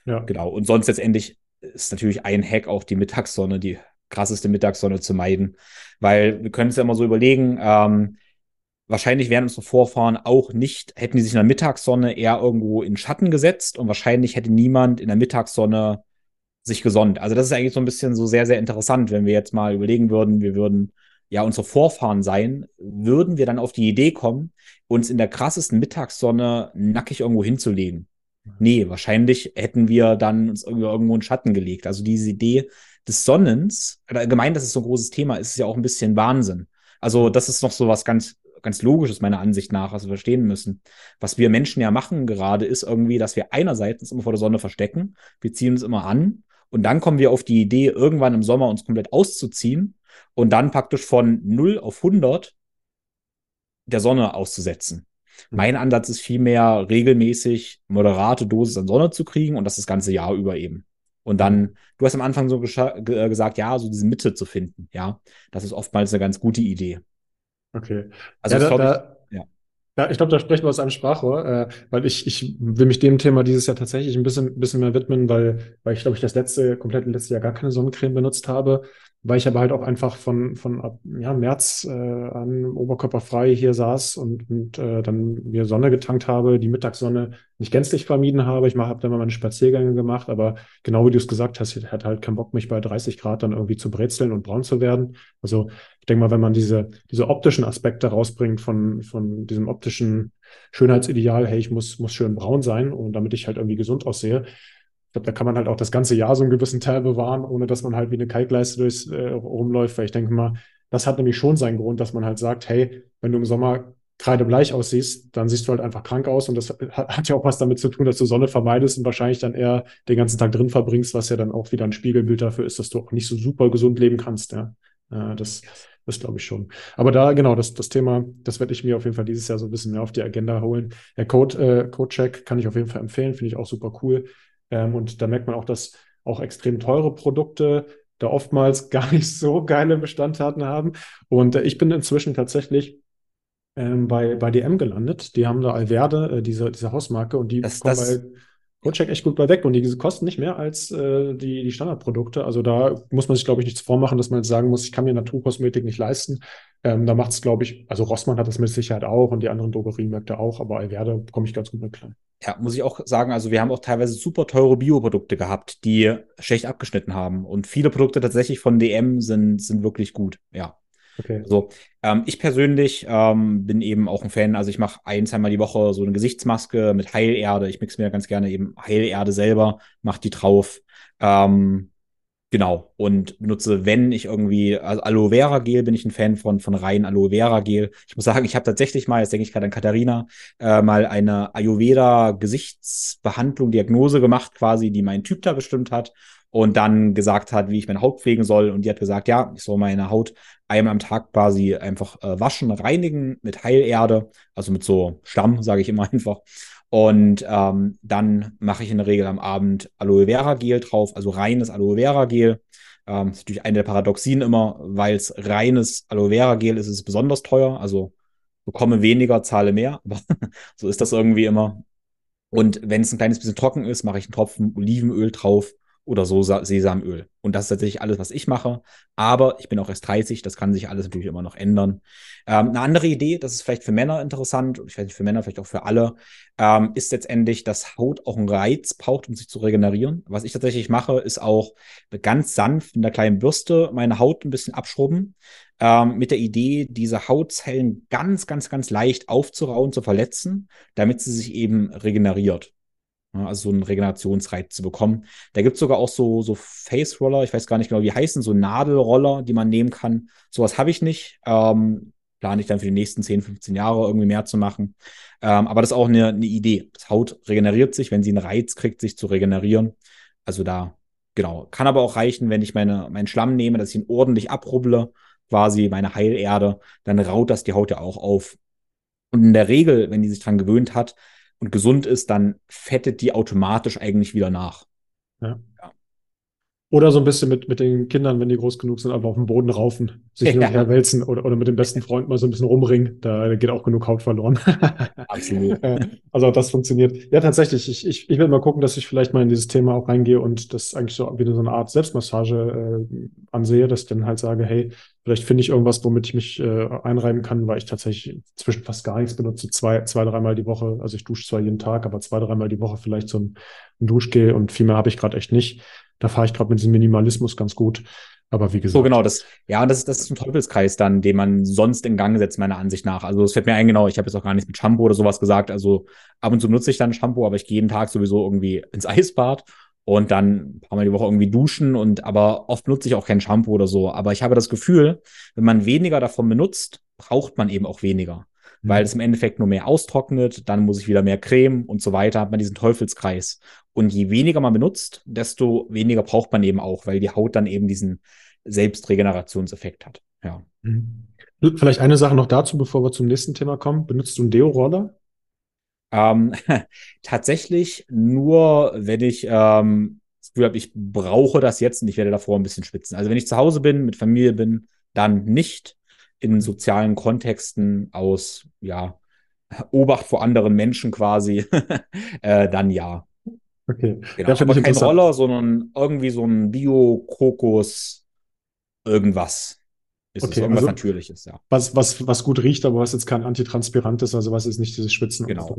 Speaker 1: Ja.
Speaker 2: Genau. Und sonst letztendlich ist natürlich ein Hack auch die Mittagssonne, die krasseste Mittagssonne zu meiden. Weil wir können es ja immer so überlegen, ähm, wahrscheinlich wären unsere Vorfahren auch nicht, hätten die sich in der Mittagssonne eher irgendwo in Schatten gesetzt und wahrscheinlich hätte niemand in der Mittagssonne sich gesonnt. Also das ist eigentlich so ein bisschen so sehr, sehr interessant, wenn wir jetzt mal überlegen würden, wir würden ja unsere Vorfahren sein, würden wir dann auf die Idee kommen, uns in der krassesten Mittagssonne nackig irgendwo hinzulegen. Nee, wahrscheinlich hätten wir dann uns irgendwo, in Schatten gelegt. Also diese Idee des Sonnens, oder allgemein, dass es so ein großes Thema ist, ist ja auch ein bisschen Wahnsinn. Also das ist noch so was ganz, ganz Logisches meiner Ansicht nach, was wir verstehen müssen. Was wir Menschen ja machen gerade, ist irgendwie, dass wir einerseits uns immer vor der Sonne verstecken, wir ziehen uns immer an und dann kommen wir auf die Idee, irgendwann im Sommer uns komplett auszuziehen und dann praktisch von 0 auf 100 der Sonne auszusetzen. Mein Ansatz ist vielmehr regelmäßig moderate Dosis an Sonne zu kriegen und das das ganze Jahr über eben. Und dann, du hast am Anfang so ge gesagt, ja, so diese Mitte zu finden, ja, das ist oftmals eine ganz gute Idee.
Speaker 1: Okay.
Speaker 2: Also
Speaker 1: ja, da,
Speaker 2: glaube ich,
Speaker 1: da,
Speaker 2: ja.
Speaker 1: Ja, ich glaube, da sprechen wir aus einem Sprachrohr, äh, weil ich, ich will mich dem Thema dieses Jahr tatsächlich ein bisschen, bisschen mehr widmen, weil, weil ich glaube, ich das letzte, komplett letzte Jahr gar keine Sonnencreme benutzt habe, weil ich aber halt auch einfach von, von ab, ja, März äh, an oberkörperfrei hier saß und, und äh, dann mir Sonne getankt habe, die Mittagssonne nicht gänzlich vermieden habe. Ich habe dann mal meine Spaziergänge gemacht, aber genau wie du es gesagt hast, ich hatte halt keinen Bock, mich bei 30 Grad dann irgendwie zu brezeln und braun zu werden. Also ich denke mal, wenn man diese, diese optischen Aspekte rausbringt von, von diesem optischen Schönheitsideal, hey, ich muss, muss schön braun sein und damit ich halt irgendwie gesund aussehe. Ich glaube, da kann man halt auch das ganze Jahr so einen gewissen Teil bewahren, ohne dass man halt wie eine Kalkleiste durchs äh, rumläuft, weil ich denke mal, das hat nämlich schon seinen Grund, dass man halt sagt, hey, wenn du im Sommer kreidebleich aussiehst, dann siehst du halt einfach krank aus und das hat, ja auch was damit zu tun, dass du Sonne vermeidest und wahrscheinlich dann eher den ganzen Tag drin verbringst, was ja dann auch wieder ein Spiegelbild dafür ist, dass du auch nicht so super gesund leben kannst, ja. Äh, das, das glaube ich schon. Aber da, genau, das, das Thema, das werde ich mir auf jeden Fall dieses Jahr so ein bisschen mehr auf die Agenda holen. Der Code, äh, Code-Check kann ich auf jeden Fall empfehlen, finde ich auch super cool. Ähm, und da merkt man auch, dass auch extrem teure Produkte da oftmals gar nicht so geile Bestandtaten haben. Und äh, ich bin inzwischen tatsächlich ähm, bei, bei DM gelandet. Die haben da Alverde, äh, diese, diese Hausmarke, und die
Speaker 2: Das,
Speaker 1: kommen
Speaker 2: das,
Speaker 1: bei CodeCheck echt gut bei weg. Und die kosten nicht mehr als äh, die, die Standardprodukte. Also da muss man sich, glaube ich, nichts vormachen, dass man jetzt sagen muss, ich kann mir Naturkosmetik nicht leisten. Ähm, da macht es, glaube ich, also Rossmann hat das mit Sicherheit auch und die anderen Drogeriemärkte auch, aber Alverde komme ich ganz gut mit klar.
Speaker 2: ja, muss ich auch sagen, also wir haben auch teilweise super teure Bioprodukte gehabt, die schlecht abgeschnitten haben. Und viele Produkte tatsächlich von DM sind, sind wirklich gut, ja.
Speaker 1: Okay.
Speaker 2: Also, ähm, ich persönlich ähm, bin eben auch ein Fan. Also, ich mache ein, zweimal die Woche so eine Gesichtsmaske mit Heilerde. Ich mixe mir ganz gerne eben Heilerde selber, mache die drauf. Ähm, genau. Und benutze, wenn ich irgendwie, also Aloe Vera Gel bin ich ein Fan von, von rein Aloe Vera Gel. Ich muss sagen, ich habe tatsächlich mal, jetzt denke ich gerade an Katharina, äh, mal eine Ayurveda Gesichtsbehandlung, Diagnose gemacht, quasi, die mein Typ da bestimmt hat und dann gesagt hat, wie ich meine Haut pflegen soll. Und die hat gesagt, ja, ich soll meine Haut einmal am Tag quasi einfach äh, waschen, reinigen mit Heilerde, also mit so Stamm, sage ich immer einfach. Und ähm, dann mache ich in der Regel am Abend Aloe Vera Gel drauf, also reines Aloe Vera Gel. Ähm, ist natürlich eine der Paradoxien immer, weil es reines Aloe Vera Gel ist, ist es besonders teuer. Also bekomme weniger, zahle mehr. Aber so ist das irgendwie immer. Und wenn es ein kleines bisschen trocken ist, mache ich einen Tropfen Olivenöl drauf oder so Sesamöl. Und das ist tatsächlich alles, was ich mache. Aber ich bin auch erst 30, das kann sich alles natürlich immer noch ändern. Ähm, eine andere Idee, das ist vielleicht für Männer interessant, ich weiß nicht, für Männer, vielleicht auch für alle, ähm, ist letztendlich, dass Haut auch einen Reiz braucht, um sich zu regenerieren. Was ich tatsächlich mache, ist auch ganz sanft in der kleinen Bürste meine Haut ein bisschen abschrubben. Ähm, mit der Idee, diese Hautzellen ganz, ganz, ganz leicht aufzurauen, zu verletzen, damit sie sich eben regeneriert. Also so einen Regenerationsreiz zu bekommen. Da gibt es sogar auch so, so Face-Roller, ich weiß gar nicht genau, wie heißen, so Nadelroller, die man nehmen kann. Sowas habe ich nicht. Ähm, plane ich dann für die nächsten 10, 15 Jahre irgendwie mehr zu machen. Ähm, aber das ist auch eine, eine Idee. Das Haut regeneriert sich, wenn sie einen Reiz kriegt, sich zu regenerieren. Also da, genau. Kann aber auch reichen, wenn ich meine, meinen Schlamm nehme, dass ich ihn ordentlich abrubble, quasi meine Heilerde, dann raut das die Haut ja auch auf. Und in der Regel, wenn die sich dran gewöhnt hat und gesund ist, dann fettet die automatisch eigentlich wieder nach.
Speaker 1: Ja. ja. Oder so ein bisschen mit, mit den Kindern, wenn die groß genug sind, einfach auf dem Boden raufen, sich hin und her wälzen oder, oder mit dem besten Freund mal so ein bisschen rumringen. Da geht auch genug Haut verloren. Absolut. also das funktioniert. Ja, tatsächlich. Ich, ich, ich werde mal gucken, dass ich vielleicht mal in dieses Thema auch reingehe und das eigentlich so wieder so eine Art Selbstmassage äh, ansehe, dass ich dann halt sage, hey, vielleicht finde ich irgendwas, womit ich mich äh, einreiben kann, weil ich tatsächlich zwischen fast gar nichts benutze. Zwei, zwei, dreimal die Woche. Also ich dusche zwar jeden Tag, aber zwei, dreimal die Woche vielleicht so ein, ein Duschgel und viel mehr habe ich gerade echt nicht. Da fahre ich gerade mit diesem Minimalismus ganz gut. Aber wie gesagt.
Speaker 2: So genau, das, ja, das, das ist ein Teufelskreis dann, den man sonst in Gang setzt, meiner Ansicht nach. Also es fällt mir ein, genau, ich habe jetzt auch gar nichts mit Shampoo oder sowas gesagt. Also ab und zu nutze ich dann Shampoo, aber ich gehe jeden Tag sowieso irgendwie ins Eisbad und dann ein paar Mal die Woche irgendwie duschen und aber oft nutze ich auch kein Shampoo oder so. Aber ich habe das Gefühl, wenn man weniger davon benutzt, braucht man eben auch weniger weil mhm. es im Endeffekt nur mehr austrocknet, dann muss ich wieder mehr Creme und so weiter, hat man diesen Teufelskreis. Und je weniger man benutzt, desto weniger braucht man eben auch, weil die Haut dann eben diesen Selbstregenerationseffekt hat. Ja.
Speaker 1: Mhm. Vielleicht eine Sache noch dazu, bevor wir zum nächsten Thema kommen. Benutzt du einen Deo-Roller?
Speaker 2: Ähm, tatsächlich nur, wenn ich ähm, das Gefühl habe, ich brauche das jetzt und ich werde davor ein bisschen schwitzen. Also wenn ich zu Hause bin, mit Familie bin, dann nicht in sozialen Kontexten aus, ja, Obacht vor anderen Menschen quasi, äh, dann ja. Okay. Genau. Ja, aber kein Roller, sondern irgendwie so ein Bio-Kokos irgendwas.
Speaker 1: Ist okay, irgendwas also, Natürliches, ja. Was, was, was gut riecht, aber was jetzt kein Antitranspirant ist, also was ist nicht dieses Schwitzen.
Speaker 2: Genau.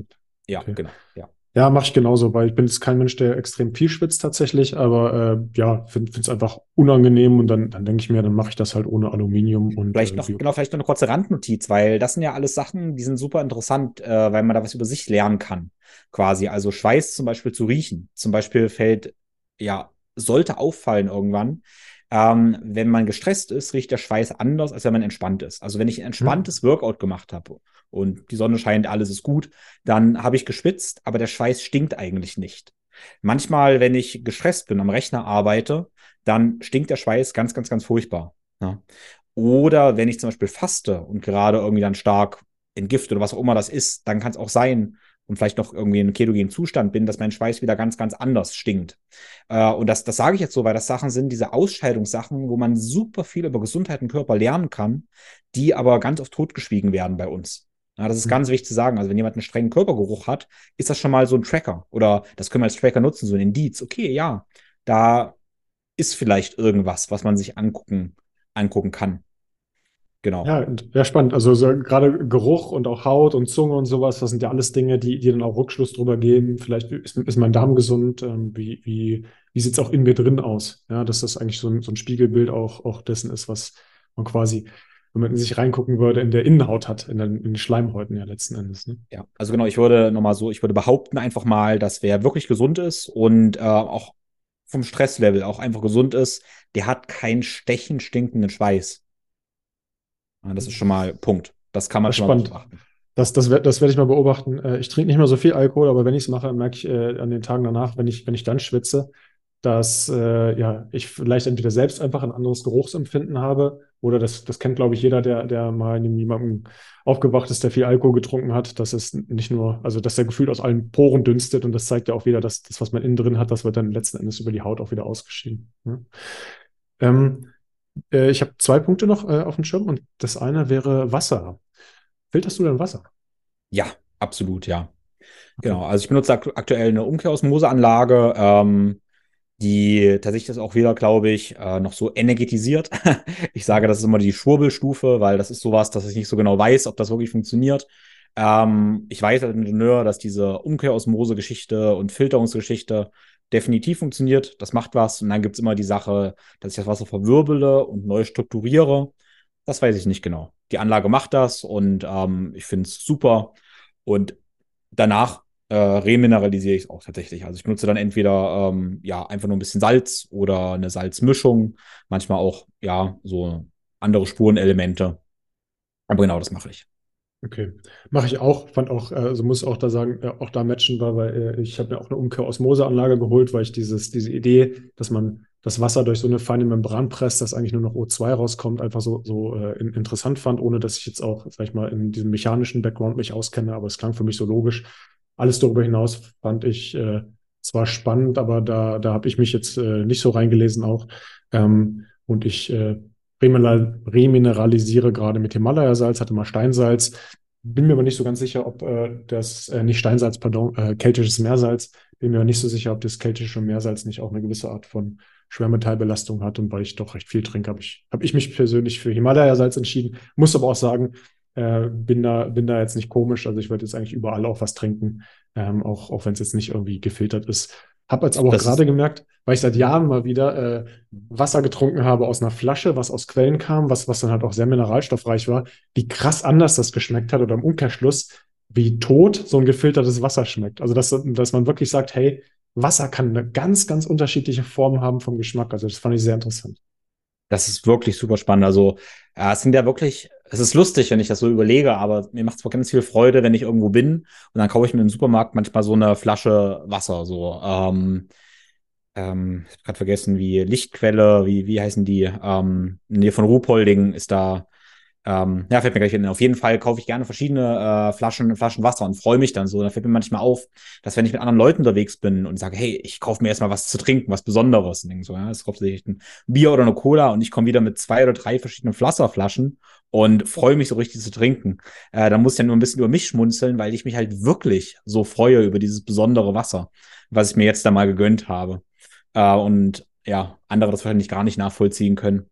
Speaker 2: Ja, okay. genau. Ja.
Speaker 1: Ja, mache ich genauso, weil ich bin jetzt kein Mensch, der extrem viel schwitzt tatsächlich, aber äh, ja, finde es einfach unangenehm und dann, dann denke ich mir, dann mache ich das halt ohne Aluminium und
Speaker 2: vielleicht äh, noch genau vielleicht noch eine kurze Randnotiz, weil das sind ja alles Sachen, die sind super interessant, äh, weil man da was über sich lernen kann, quasi. Also Schweiß zum Beispiel zu riechen, zum Beispiel fällt ja sollte auffallen irgendwann, ähm, wenn man gestresst ist, riecht der Schweiß anders, als wenn man entspannt ist. Also wenn ich ein entspanntes mhm. Workout gemacht habe und die Sonne scheint, alles ist gut, dann habe ich geschwitzt, aber der Schweiß stinkt eigentlich nicht. Manchmal, wenn ich gestresst bin, am Rechner arbeite, dann stinkt der Schweiß ganz, ganz, ganz furchtbar. Ja. Oder wenn ich zum Beispiel faste und gerade irgendwie dann stark entgifte oder was auch immer das ist, dann kann es auch sein, und vielleicht noch irgendwie in einem ketogenen Zustand bin, dass mein Schweiß wieder ganz, ganz anders stinkt. Äh, und das, das sage ich jetzt so, weil das Sachen sind, diese Ausscheidungssachen, wo man super viel über Gesundheit und Körper lernen kann, die aber ganz oft totgeschwiegen werden bei uns. Ja, das ist mhm. ganz wichtig zu sagen. Also, wenn jemand einen strengen Körpergeruch hat, ist das schon mal so ein Tracker. Oder das können wir als Tracker nutzen, so ein Indiz. Okay, ja, da ist vielleicht irgendwas, was man sich angucken, angucken kann.
Speaker 1: Genau. Ja, ja spannend. Also so, gerade Geruch und auch Haut und Zunge und sowas, das sind ja alles Dinge, die, die dann auch Rückschluss drüber geben. Vielleicht ist, ist mein Darm gesund. Ähm, wie wie, wie sieht es auch in mir drin aus? Ja, dass das eigentlich so ein, so ein Spiegelbild auch, auch dessen ist, was man quasi, wenn man in sich reingucken würde, in der Innenhaut hat, in den, in den Schleimhäuten ja letzten Endes. Ne?
Speaker 2: Ja, also genau, ich würde nochmal so, ich würde behaupten einfach mal, dass wer wirklich gesund ist und äh, auch vom Stresslevel auch einfach gesund ist, der hat keinen stechen stinkenden Schweiß. Das ist schon mal Punkt. Das kann man das schon
Speaker 1: spannend. mal beobachten. Das, das, das werde ich mal beobachten. Äh, ich trinke nicht mehr so viel Alkohol, aber wenn ich es mache, merke ich äh, an den Tagen danach, wenn ich, wenn ich dann schwitze, dass äh, ja, ich vielleicht entweder selbst einfach ein anderes Geruchsempfinden habe oder das, das kennt, glaube ich, jeder, der, der mal in jemandem aufgewacht ist, der viel Alkohol getrunken hat, dass es nicht nur, also dass der Gefühl aus allen Poren dünstet und das zeigt ja auch wieder, dass das, was man innen drin hat, das wird dann letzten Endes über die Haut auch wieder ausgeschieden. Ja. Ähm, äh, ich habe zwei Punkte noch äh, auf dem Schirm und das eine wäre Wasser. Filterst du denn Wasser?
Speaker 2: Ja, absolut, ja. Okay. Genau, also ich benutze akt aktuell eine Umkehrosmoseanlage, ähm, die tatsächlich das auch wieder, glaube ich, äh, noch so energetisiert. ich sage, das ist immer die Schwurbelstufe, weil das ist sowas, dass ich nicht so genau weiß, ob das wirklich funktioniert. Ähm, ich weiß als Ingenieur, dass diese Umkehrosmose-Geschichte und Filterungsgeschichte definitiv funktioniert. Das macht was. Und dann gibt es immer die Sache, dass ich das Wasser verwirbele und neu strukturiere. Das weiß ich nicht genau. Die Anlage macht das und ähm, ich finde es super. Und danach äh, remineralisiere ich es auch tatsächlich. Also ich benutze dann entweder ähm, ja einfach nur ein bisschen Salz oder eine Salzmischung, manchmal auch ja so andere Spurenelemente. Aber genau das mache ich.
Speaker 1: Okay, mache ich auch. Fand auch, also muss auch da sagen, äh, auch da matchen war, weil äh, ich habe mir auch eine Umkehr-Osmose-Anlage geholt, weil ich dieses, diese Idee, dass man das Wasser durch so eine feine Membran presst, dass eigentlich nur noch O2 rauskommt, einfach so, so äh, interessant fand, ohne dass ich jetzt auch, sag ich mal, in diesem mechanischen Background mich auskenne, aber es klang für mich so logisch. Alles darüber hinaus fand ich äh, zwar spannend, aber da, da habe ich mich jetzt äh, nicht so reingelesen auch. Ähm, und ich äh, remineralisiere gerade mit Himalaya-Salz, hatte mal Steinsalz. Bin mir aber nicht so ganz sicher, ob äh, das, äh, nicht Steinsalz, pardon, äh, keltisches Meersalz, bin mir aber nicht so sicher, ob das keltische Meersalz nicht auch eine gewisse Art von Schwermetallbelastung hat. Und weil ich doch recht viel trinke, habe ich, hab ich mich persönlich für Himalaya-Salz entschieden. Muss aber auch sagen, äh, bin, da, bin da jetzt nicht komisch. Also ich würde jetzt eigentlich überall auch was trinken, ähm, auch, auch wenn es jetzt nicht irgendwie gefiltert ist. Habe jetzt aber auch gerade gemerkt, weil ich seit Jahren mal wieder äh, Wasser getrunken habe aus einer Flasche, was aus Quellen kam, was, was dann halt auch sehr mineralstoffreich war, wie krass anders das geschmeckt hat oder im Umkehrschluss, wie tot so ein gefiltertes Wasser schmeckt. Also, dass, dass man wirklich sagt, hey, Wasser kann eine ganz, ganz unterschiedliche Form haben vom Geschmack. Also, das fand ich sehr interessant.
Speaker 2: Das ist wirklich super spannend. Also, ja, es sind ja wirklich es ist lustig, wenn ich das so überlege, aber mir macht es ganz viel Freude, wenn ich irgendwo bin und dann kaufe ich mir im Supermarkt manchmal so eine Flasche Wasser, so. Ähm, ähm, ich habe gerade vergessen, wie Lichtquelle, wie, wie heißen die? Ähm, nee, von Ruhpolding ist da ähm, ja, fällt mir gleich hin. Auf jeden Fall kaufe ich gerne verschiedene äh, Flaschen, Flaschen Wasser und freue mich dann so. Da fällt mir manchmal auf, dass wenn ich mit anderen Leuten unterwegs bin und sage, hey, ich kaufe mir erstmal was zu trinken, was Besonderes, und so, ja, das ist hauptsächlich ein Bier oder eine Cola und ich komme wieder mit zwei oder drei verschiedenen Wasserflaschen und freue mich so richtig zu trinken. Äh, dann muss ich ja nur ein bisschen über mich schmunzeln, weil ich mich halt wirklich so freue über dieses besondere Wasser, was ich mir jetzt da mal gegönnt habe. Äh, und ja, andere das wahrscheinlich gar nicht nachvollziehen können.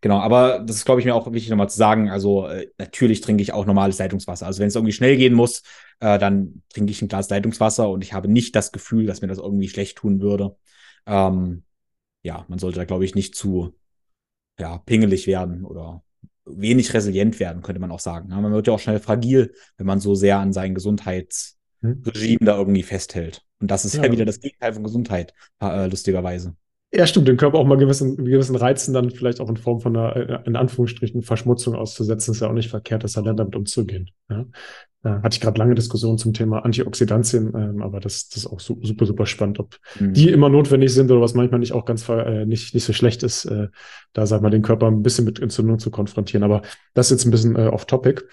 Speaker 2: Genau, aber das ist, glaube ich, mir auch wichtig nochmal zu sagen. Also, äh, natürlich trinke ich auch normales Leitungswasser. Also, wenn es irgendwie schnell gehen muss, äh, dann trinke ich ein Glas Leitungswasser und ich habe nicht das Gefühl, dass mir das irgendwie schlecht tun würde. Ähm, ja, man sollte da, glaube ich, nicht zu ja, pingelig werden oder wenig resilient werden, könnte man auch sagen. Ja, man wird ja auch schnell fragil, wenn man so sehr an sein Gesundheitsregime hm. da irgendwie festhält. Und das ist ja, ja wieder das Gegenteil von Gesundheit, äh, lustigerweise.
Speaker 1: Ja, stimmt, den Körper auch mal gewissen, gewissen Reizen dann vielleicht auch in Form von einer, äh, in Anführungsstrichen, Verschmutzung auszusetzen, ist ja auch nicht verkehrt, das dann damit umzugehen. Ja? Da hatte ich gerade lange Diskussionen zum Thema Antioxidantien, ähm, aber das, das ist auch so, super, super spannend, ob mhm. die immer notwendig sind oder was manchmal nicht auch ganz äh, nicht, nicht so schlecht ist, äh, da sag mal den Körper ein bisschen mit Entzündung zu konfrontieren. Aber das ist jetzt ein bisschen äh, off-topic.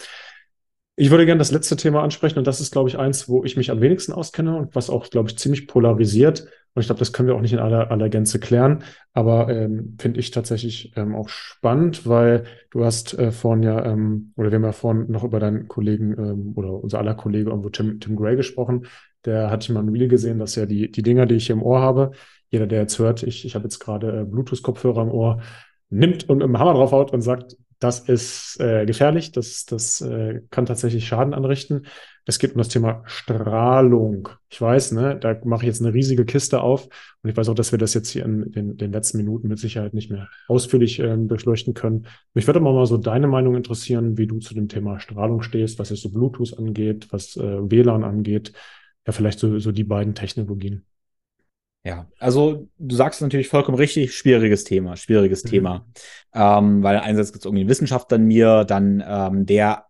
Speaker 1: Ich würde gerne das letzte Thema ansprechen und das ist, glaube ich, eins, wo ich mich am wenigsten auskenne und was auch, glaube ich, ziemlich polarisiert. Und ich glaube, das können wir auch nicht in aller, aller Gänze klären, aber ähm, finde ich tatsächlich ähm, auch spannend, weil du hast äh, vorhin ja, ähm, oder wir haben ja vorhin noch über deinen Kollegen ähm, oder unser aller Kollege irgendwo Tim, Tim Gray gesprochen. Der hat mal ein Reel gesehen, dass ja die, die Dinger, die ich hier im Ohr habe, jeder, der jetzt hört, ich, ich habe jetzt gerade äh, Bluetooth-Kopfhörer im Ohr, nimmt und im Hammer draufhaut und sagt, das ist äh, gefährlich, das, das äh, kann tatsächlich Schaden anrichten. Es geht um das Thema Strahlung. Ich weiß, ne, da mache ich jetzt eine riesige Kiste auf und ich weiß auch, dass wir das jetzt hier in den, den letzten Minuten mit Sicherheit nicht mehr ausführlich ähm, durchleuchten können. Mich würde mal so deine Meinung interessieren, wie du zu dem Thema Strahlung stehst, was jetzt so Bluetooth angeht, was äh, WLAN angeht. Ja, vielleicht so, so die beiden Technologien.
Speaker 2: Ja, also du sagst natürlich vollkommen richtig, schwieriges Thema, schwieriges mhm. Thema. Ähm, weil einerseits gibt es irgendwie einen Wissenschaftler in mir, dann ähm, der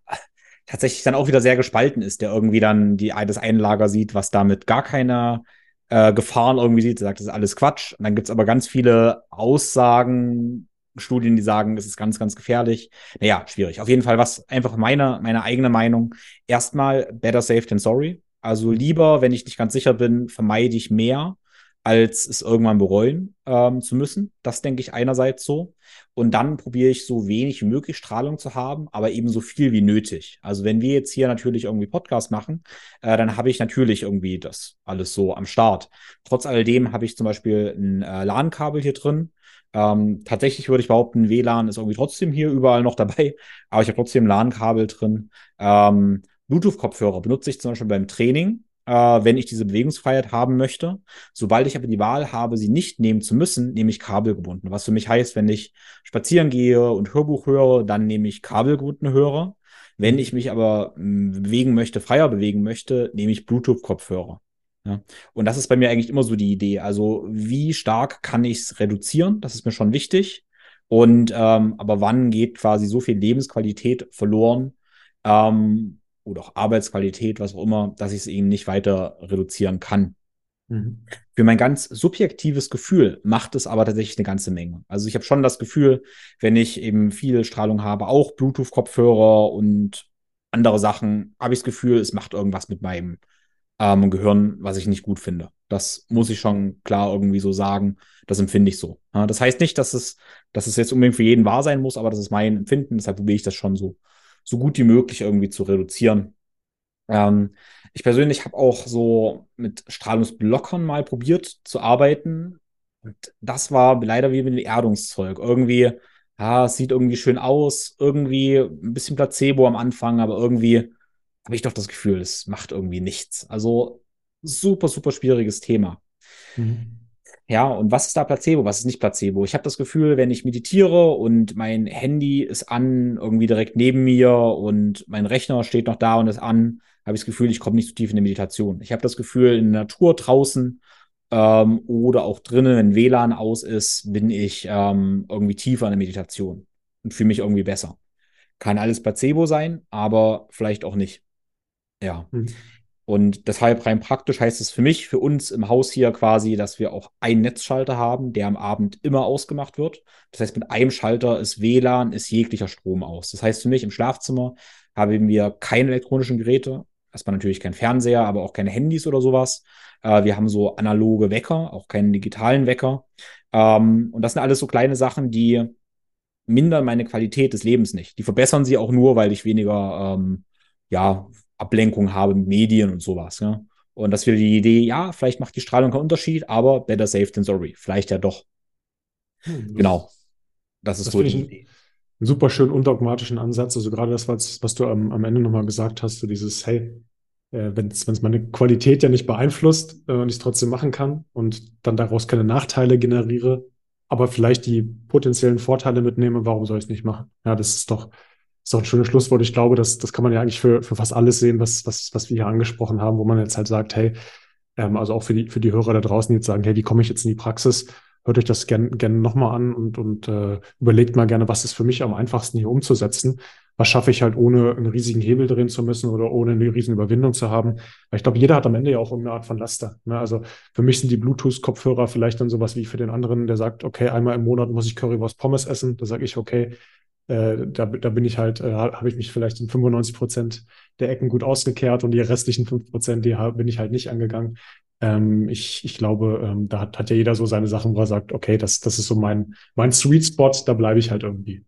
Speaker 2: tatsächlich dann auch wieder sehr gespalten ist, der irgendwie dann die, das eine Lager sieht, was damit gar keine äh, Gefahren irgendwie sieht, sagt, das ist alles Quatsch. Und dann gibt es aber ganz viele Aussagen, Studien, die sagen, es ist ganz, ganz gefährlich. Naja, schwierig. Auf jeden Fall, was einfach meine, meine eigene Meinung. Erstmal, better safe than sorry. Also lieber, wenn ich nicht ganz sicher bin, vermeide ich mehr, als es irgendwann bereuen ähm, zu müssen. Das denke ich einerseits so. Und dann probiere ich so wenig wie möglich Strahlung zu haben, aber eben so viel wie nötig. Also wenn wir jetzt hier natürlich irgendwie Podcast machen, äh, dann habe ich natürlich irgendwie das alles so am Start. Trotz alledem habe ich zum Beispiel ein äh, LAN-Kabel hier drin. Ähm, tatsächlich würde ich behaupten, WLAN ist irgendwie trotzdem hier überall noch dabei, aber ich habe trotzdem LAN-Kabel drin. Ähm, Bluetooth-Kopfhörer benutze ich zum Beispiel beim Training äh, wenn ich diese Bewegungsfreiheit haben möchte. Sobald ich aber die Wahl habe, sie nicht nehmen zu müssen, nehme ich kabelgebunden. Was für mich heißt, wenn ich spazieren gehe und Hörbuch höre, dann nehme ich kabelgebundene Hörer. Wenn ich mich aber hm, bewegen möchte, freier bewegen möchte, nehme ich Bluetooth-Kopfhörer. Ja. Und das ist bei mir eigentlich immer so die Idee. Also, wie stark kann ich es reduzieren? Das ist mir schon wichtig. Und ähm, aber wann geht quasi so viel Lebensqualität verloren ähm, oder auch Arbeitsqualität, was auch immer, dass ich es eben nicht weiter reduzieren kann? Mhm. Für mein ganz subjektives Gefühl macht es aber tatsächlich eine ganze Menge. Also ich habe schon das Gefühl, wenn ich eben viel Strahlung habe, auch Bluetooth-Kopfhörer und andere Sachen, habe ich das Gefühl, es macht irgendwas mit meinem ähm, Gehirn, was ich nicht gut finde. Das muss ich schon klar irgendwie so sagen. Das empfinde ich so. Ja, das heißt nicht, dass es, dass es jetzt unbedingt für jeden wahr sein muss, aber das ist mein Empfinden. Deshalb probiere ich das schon so, so gut wie möglich irgendwie zu reduzieren. Ähm, ich persönlich habe auch so mit Strahlungsblockern mal probiert zu arbeiten. Und das war leider wie mit dem Erdungszeug. Irgendwie, ja, es sieht irgendwie schön aus, irgendwie ein bisschen Placebo am Anfang, aber irgendwie habe ich doch das Gefühl, es macht irgendwie nichts. Also super, super schwieriges Thema. Mhm. Ja, und was ist da Placebo? Was ist nicht Placebo? Ich habe das Gefühl, wenn ich meditiere und mein Handy ist an, irgendwie direkt neben mir und mein Rechner steht noch da und ist an, habe ich das Gefühl, ich komme nicht so tief in die Meditation. Ich habe das Gefühl, in der Natur draußen ähm, oder auch drinnen, wenn WLAN aus ist, bin ich ähm, irgendwie tiefer in der Meditation und fühle mich irgendwie besser. Kann alles Placebo sein, aber vielleicht auch nicht. Ja. Mhm. Und deshalb rein praktisch heißt es für mich, für uns im Haus hier quasi, dass wir auch einen Netzschalter haben, der am Abend immer ausgemacht wird. Das heißt, mit einem Schalter ist WLAN, ist jeglicher Strom aus. Das heißt, für mich im Schlafzimmer haben wir keine elektronischen Geräte. Erstmal natürlich kein Fernseher, aber auch keine Handys oder sowas. Äh, wir haben so analoge Wecker, auch keinen digitalen Wecker. Ähm, und das sind alles so kleine Sachen, die mindern meine Qualität des Lebens nicht. Die verbessern sie auch nur, weil ich weniger ähm, ja, Ablenkung habe mit Medien und sowas. Ja? Und das wäre die Idee, ja, vielleicht macht die Strahlung keinen Unterschied, aber better safe than sorry. Vielleicht ja doch. Hm, genau. Das ist das so die Idee.
Speaker 1: Einen super schönen undogmatischen Ansatz. Also gerade das, was, was du am, am Ende nochmal gesagt hast, so dieses, hey, äh, wenn es meine Qualität ja nicht beeinflusst äh, und ich es trotzdem machen kann und dann daraus keine Nachteile generiere, aber vielleicht die potenziellen Vorteile mitnehme, warum soll ich es nicht machen? Ja, das ist doch, ist doch ein schönes Schlusswort. Ich glaube, das, das kann man ja eigentlich für, für fast alles sehen, was, was, was wir hier angesprochen haben, wo man jetzt halt sagt, hey, ähm, also auch für die, für die Hörer da draußen, die jetzt sagen, hey, wie komme ich jetzt in die Praxis? Hört euch das gerne gern nochmal an und, und äh, überlegt mal gerne, was ist für mich am einfachsten hier umzusetzen. Was schaffe ich halt, ohne einen riesigen Hebel drehen zu müssen oder ohne eine riesen Überwindung zu haben? Weil ich glaube, jeder hat am Ende ja auch irgendeine Art von Laster. Ne? Also für mich sind die Bluetooth-Kopfhörer vielleicht dann sowas wie für den anderen, der sagt, okay, einmal im Monat muss ich Currywurst Pommes essen. Da sage ich, okay, äh, da, da bin ich halt, äh, habe ich mich vielleicht in 95 Prozent der Ecken gut ausgekehrt und die restlichen 5 Prozent, die bin ich halt nicht angegangen. Ähm, ich, ich glaube, ähm, da hat, hat ja jeder so seine Sachen, wo er sagt, okay, das, das ist so mein, mein Sweet Spot, da bleibe ich halt irgendwie.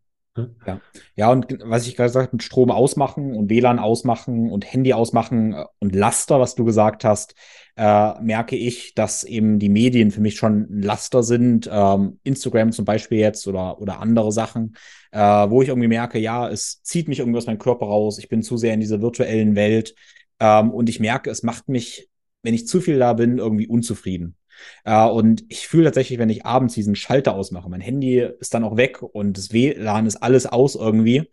Speaker 2: Ja. ja, und was ich gerade gesagt mit Strom ausmachen und WLAN ausmachen und Handy ausmachen äh, und Laster, was du gesagt hast, äh, merke ich, dass eben die Medien für mich schon ein Laster sind. Ähm, Instagram zum Beispiel jetzt oder, oder andere Sachen, äh, wo ich irgendwie merke, ja, es zieht mich irgendwie aus meinem Körper raus. Ich bin zu sehr in dieser virtuellen Welt. Ähm, und ich merke, es macht mich, wenn ich zu viel da bin, irgendwie unzufrieden. Äh, und ich fühle tatsächlich, wenn ich abends diesen Schalter ausmache, mein Handy ist dann auch weg und das WLAN ist alles aus irgendwie.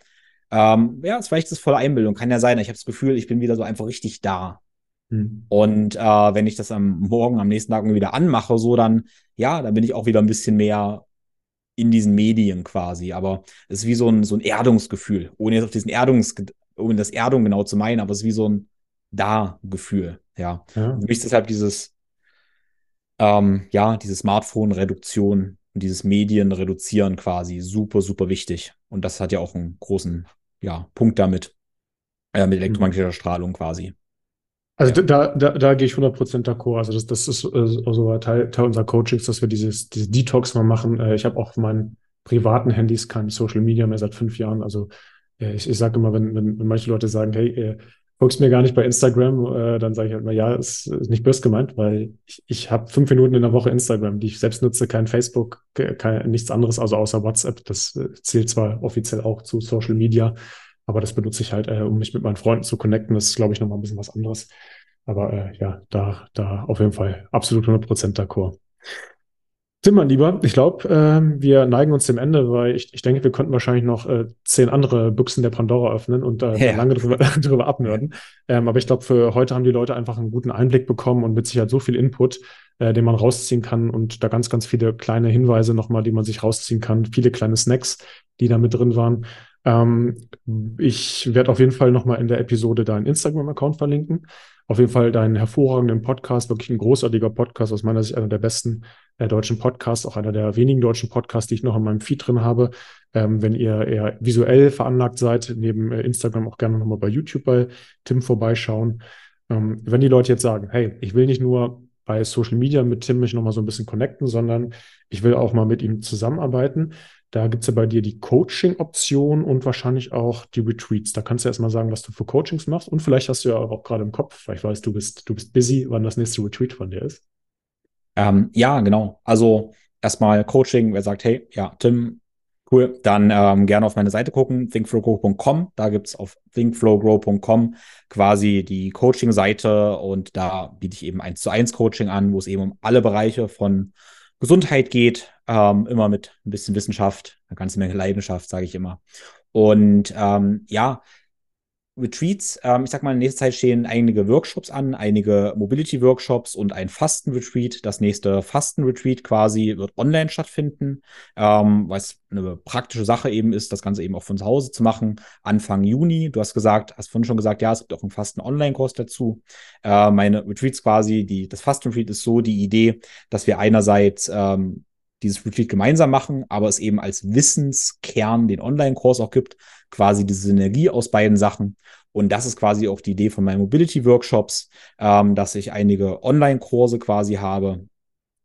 Speaker 2: Ähm, ja, ist vielleicht das volle Einbildung, kann ja sein. Ich habe das Gefühl, ich bin wieder so einfach richtig da. Hm. Und äh, wenn ich das am Morgen, am nächsten Tag wieder anmache, so dann, ja, dann bin ich auch wieder ein bisschen mehr in diesen Medien quasi. Aber es ist wie so ein, so ein Erdungsgefühl, ohne jetzt auf diesen Erdungs, ohne das Erdung genau zu meinen, aber es ist wie so ein Da-Gefühl. Ja. ja. Für mich ist deshalb dieses ähm, ja, diese Smartphone-Reduktion und dieses Medien reduzieren quasi super, super wichtig. Und das hat ja auch einen großen ja, Punkt damit, äh, mit mhm. elektromagnetischer Strahlung quasi.
Speaker 1: Also ja. da, da, da gehe ich 100% d'accord. Also das, das ist äh, also Teil, Teil unserer Coachings, dass wir dieses, dieses Detox mal machen. Äh, ich habe auf meinen privaten Handys kein Social Media mehr seit fünf Jahren. Also äh, ich, ich sage immer, wenn, wenn, wenn manche Leute sagen, hey, folgst mir gar nicht bei Instagram, äh, dann sage ich halt mal, ja, ist, ist nicht böse gemeint, weil ich, ich habe fünf Minuten in der Woche Instagram, die ich selbst nutze, kein Facebook, kein, nichts anderes, also außer WhatsApp. Das äh, zählt zwar offiziell auch zu Social Media, aber das benutze ich halt, äh, um mich mit meinen Freunden zu connecten. Das ist, glaube ich, nochmal ein bisschen was anderes. Aber äh, ja, da, da auf jeden Fall absolut 100% d'accord. Tim, mein Lieber, ich glaube, äh, wir neigen uns dem Ende, weil ich, ich denke, wir könnten wahrscheinlich noch äh, zehn andere Büchsen der Pandora öffnen und äh, ja. lange drüber, drüber abnörden. Ähm, aber ich glaube, für heute haben die Leute einfach einen guten Einblick bekommen und mit Sicherheit so viel Input, äh, den man rausziehen kann und da ganz, ganz viele kleine Hinweise nochmal, die man sich rausziehen kann, viele kleine Snacks, die da mit drin waren. Ähm, ich werde auf jeden Fall nochmal in der Episode deinen Instagram-Account verlinken. Auf jeden Fall deinen hervorragenden Podcast, wirklich ein großartiger Podcast, aus meiner Sicht einer der besten äh, deutschen Podcasts, auch einer der wenigen deutschen Podcasts, die ich noch in meinem Feed drin habe. Ähm, wenn ihr eher visuell veranlagt seid, neben äh, Instagram auch gerne nochmal bei YouTube bei Tim vorbeischauen. Ähm, wenn die Leute jetzt sagen, hey, ich will nicht nur bei Social Media mit Tim mich nochmal so ein bisschen connecten, sondern ich will auch mal mit ihm zusammenarbeiten, da gibt es ja bei dir die Coaching-Option und wahrscheinlich auch die Retreats. Da kannst du erstmal sagen, was du für Coachings machst. Und vielleicht hast du ja auch gerade im Kopf, weil ich weiß, du bist, du bist busy, wann das nächste Retreat von dir ist.
Speaker 2: Ähm, ja, genau. Also erstmal Coaching, wer sagt, hey, ja, Tim, cool, dann ähm, gerne auf meine Seite gucken, thinkflowgrow.com. Da gibt es auf thinkflowgrow.com quasi die Coaching-Seite und da biete ich eben eins zu eins Coaching an, wo es eben um alle Bereiche von Gesundheit geht, ähm, immer mit ein bisschen Wissenschaft, eine ganze Menge Leidenschaft, sage ich immer. Und ähm, ja, Retreats, ähm, ich sag mal, in nächster Zeit stehen einige Workshops an, einige Mobility-Workshops und ein Fasten-Retreat. Das nächste Fasten-Retreat quasi wird online stattfinden, ähm, was eine praktische Sache eben ist, das Ganze eben auch von zu Hause zu machen. Anfang Juni, du hast gesagt, hast vorhin schon gesagt, ja, es gibt auch einen Fasten-Online-Kurs dazu. Äh, meine Retreats quasi, die, das Fasten-Retreat ist so die Idee, dass wir einerseits ähm, dieses Retreat gemeinsam machen, aber es eben als Wissenskern den Online-Kurs auch gibt, quasi diese Synergie aus beiden Sachen. Und das ist quasi auch die Idee von meinen Mobility-Workshops, ähm, dass ich einige Online-Kurse quasi habe,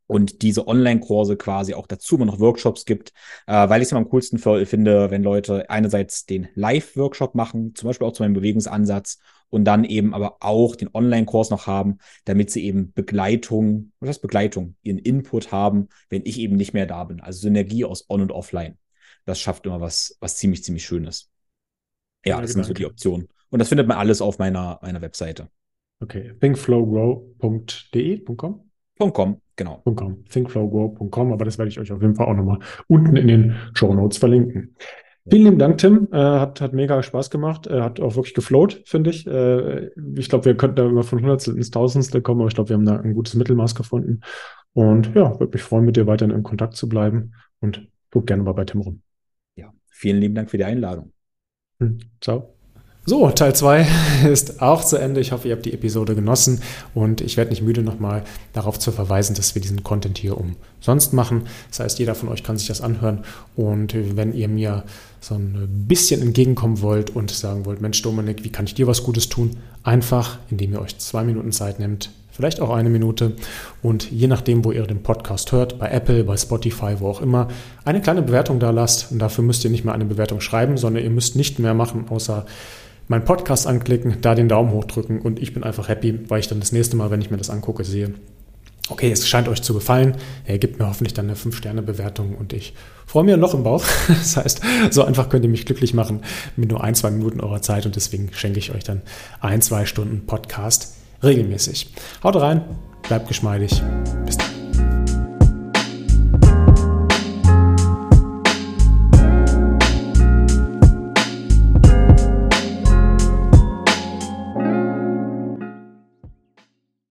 Speaker 2: und diese Online-Kurse quasi auch dazu immer noch Workshops gibt, äh, weil ich es am coolsten finde, wenn Leute einerseits den Live-Workshop machen, zum Beispiel auch zu meinem Bewegungsansatz und dann eben aber auch den Online-Kurs noch haben, damit sie eben Begleitung, was heißt Begleitung, ihren Input haben, wenn ich eben nicht mehr da bin. Also Synergie aus On- und Offline. Das schafft immer was, was ziemlich, ziemlich Schönes. Ja, das sind so die Optionen. Und das findet man alles auf meiner, meiner Webseite.
Speaker 1: Okay, thinkflowgrow.de.com?
Speaker 2: .com, genau.
Speaker 1: .com, thinkflowgrow.com, aber das werde ich euch auf jeden Fall auch nochmal unten in den Show Notes verlinken. Vielen lieben Dank, Tim. Äh, hat, hat mega Spaß gemacht. Äh, hat auch wirklich geflowt, finde ich. Äh, ich glaube, wir könnten da immer von Hundertstel ins Tausendstel kommen, aber ich glaube, wir haben da ein gutes Mittelmaß gefunden. Und ja, würde mich freuen, mit dir weiterhin in Kontakt zu bleiben. Und guck gerne mal bei Tim rum.
Speaker 2: Ja, vielen lieben Dank für die Einladung.
Speaker 1: Hm, ciao. So, Teil 2 ist auch zu Ende. Ich hoffe, ihr habt die Episode genossen und ich werde nicht müde, nochmal darauf zu verweisen, dass wir diesen Content hier umsonst machen. Das heißt, jeder von euch kann sich das anhören und wenn ihr mir so ein bisschen entgegenkommen wollt und sagen wollt, Mensch Dominik, wie kann ich dir was Gutes tun? Einfach, indem ihr euch zwei Minuten Zeit nehmt, vielleicht auch eine Minute und je nachdem, wo ihr den Podcast hört, bei Apple, bei Spotify, wo auch immer, eine kleine Bewertung da lasst und dafür müsst ihr nicht mehr eine Bewertung schreiben, sondern ihr müsst nicht mehr machen, außer meinen Podcast anklicken, da den Daumen hoch drücken und ich bin einfach happy, weil ich dann das nächste Mal, wenn ich mir das angucke, sehe, okay, es scheint euch zu gefallen. Er gibt mir hoffentlich dann eine 5-Sterne-Bewertung und ich freue mir ein Loch im Bauch. Das heißt, so einfach könnt ihr mich glücklich machen mit nur ein, zwei Minuten eurer Zeit und deswegen schenke ich euch dann ein, zwei Stunden Podcast regelmäßig. Haut rein, bleibt geschmeidig. Bis dann.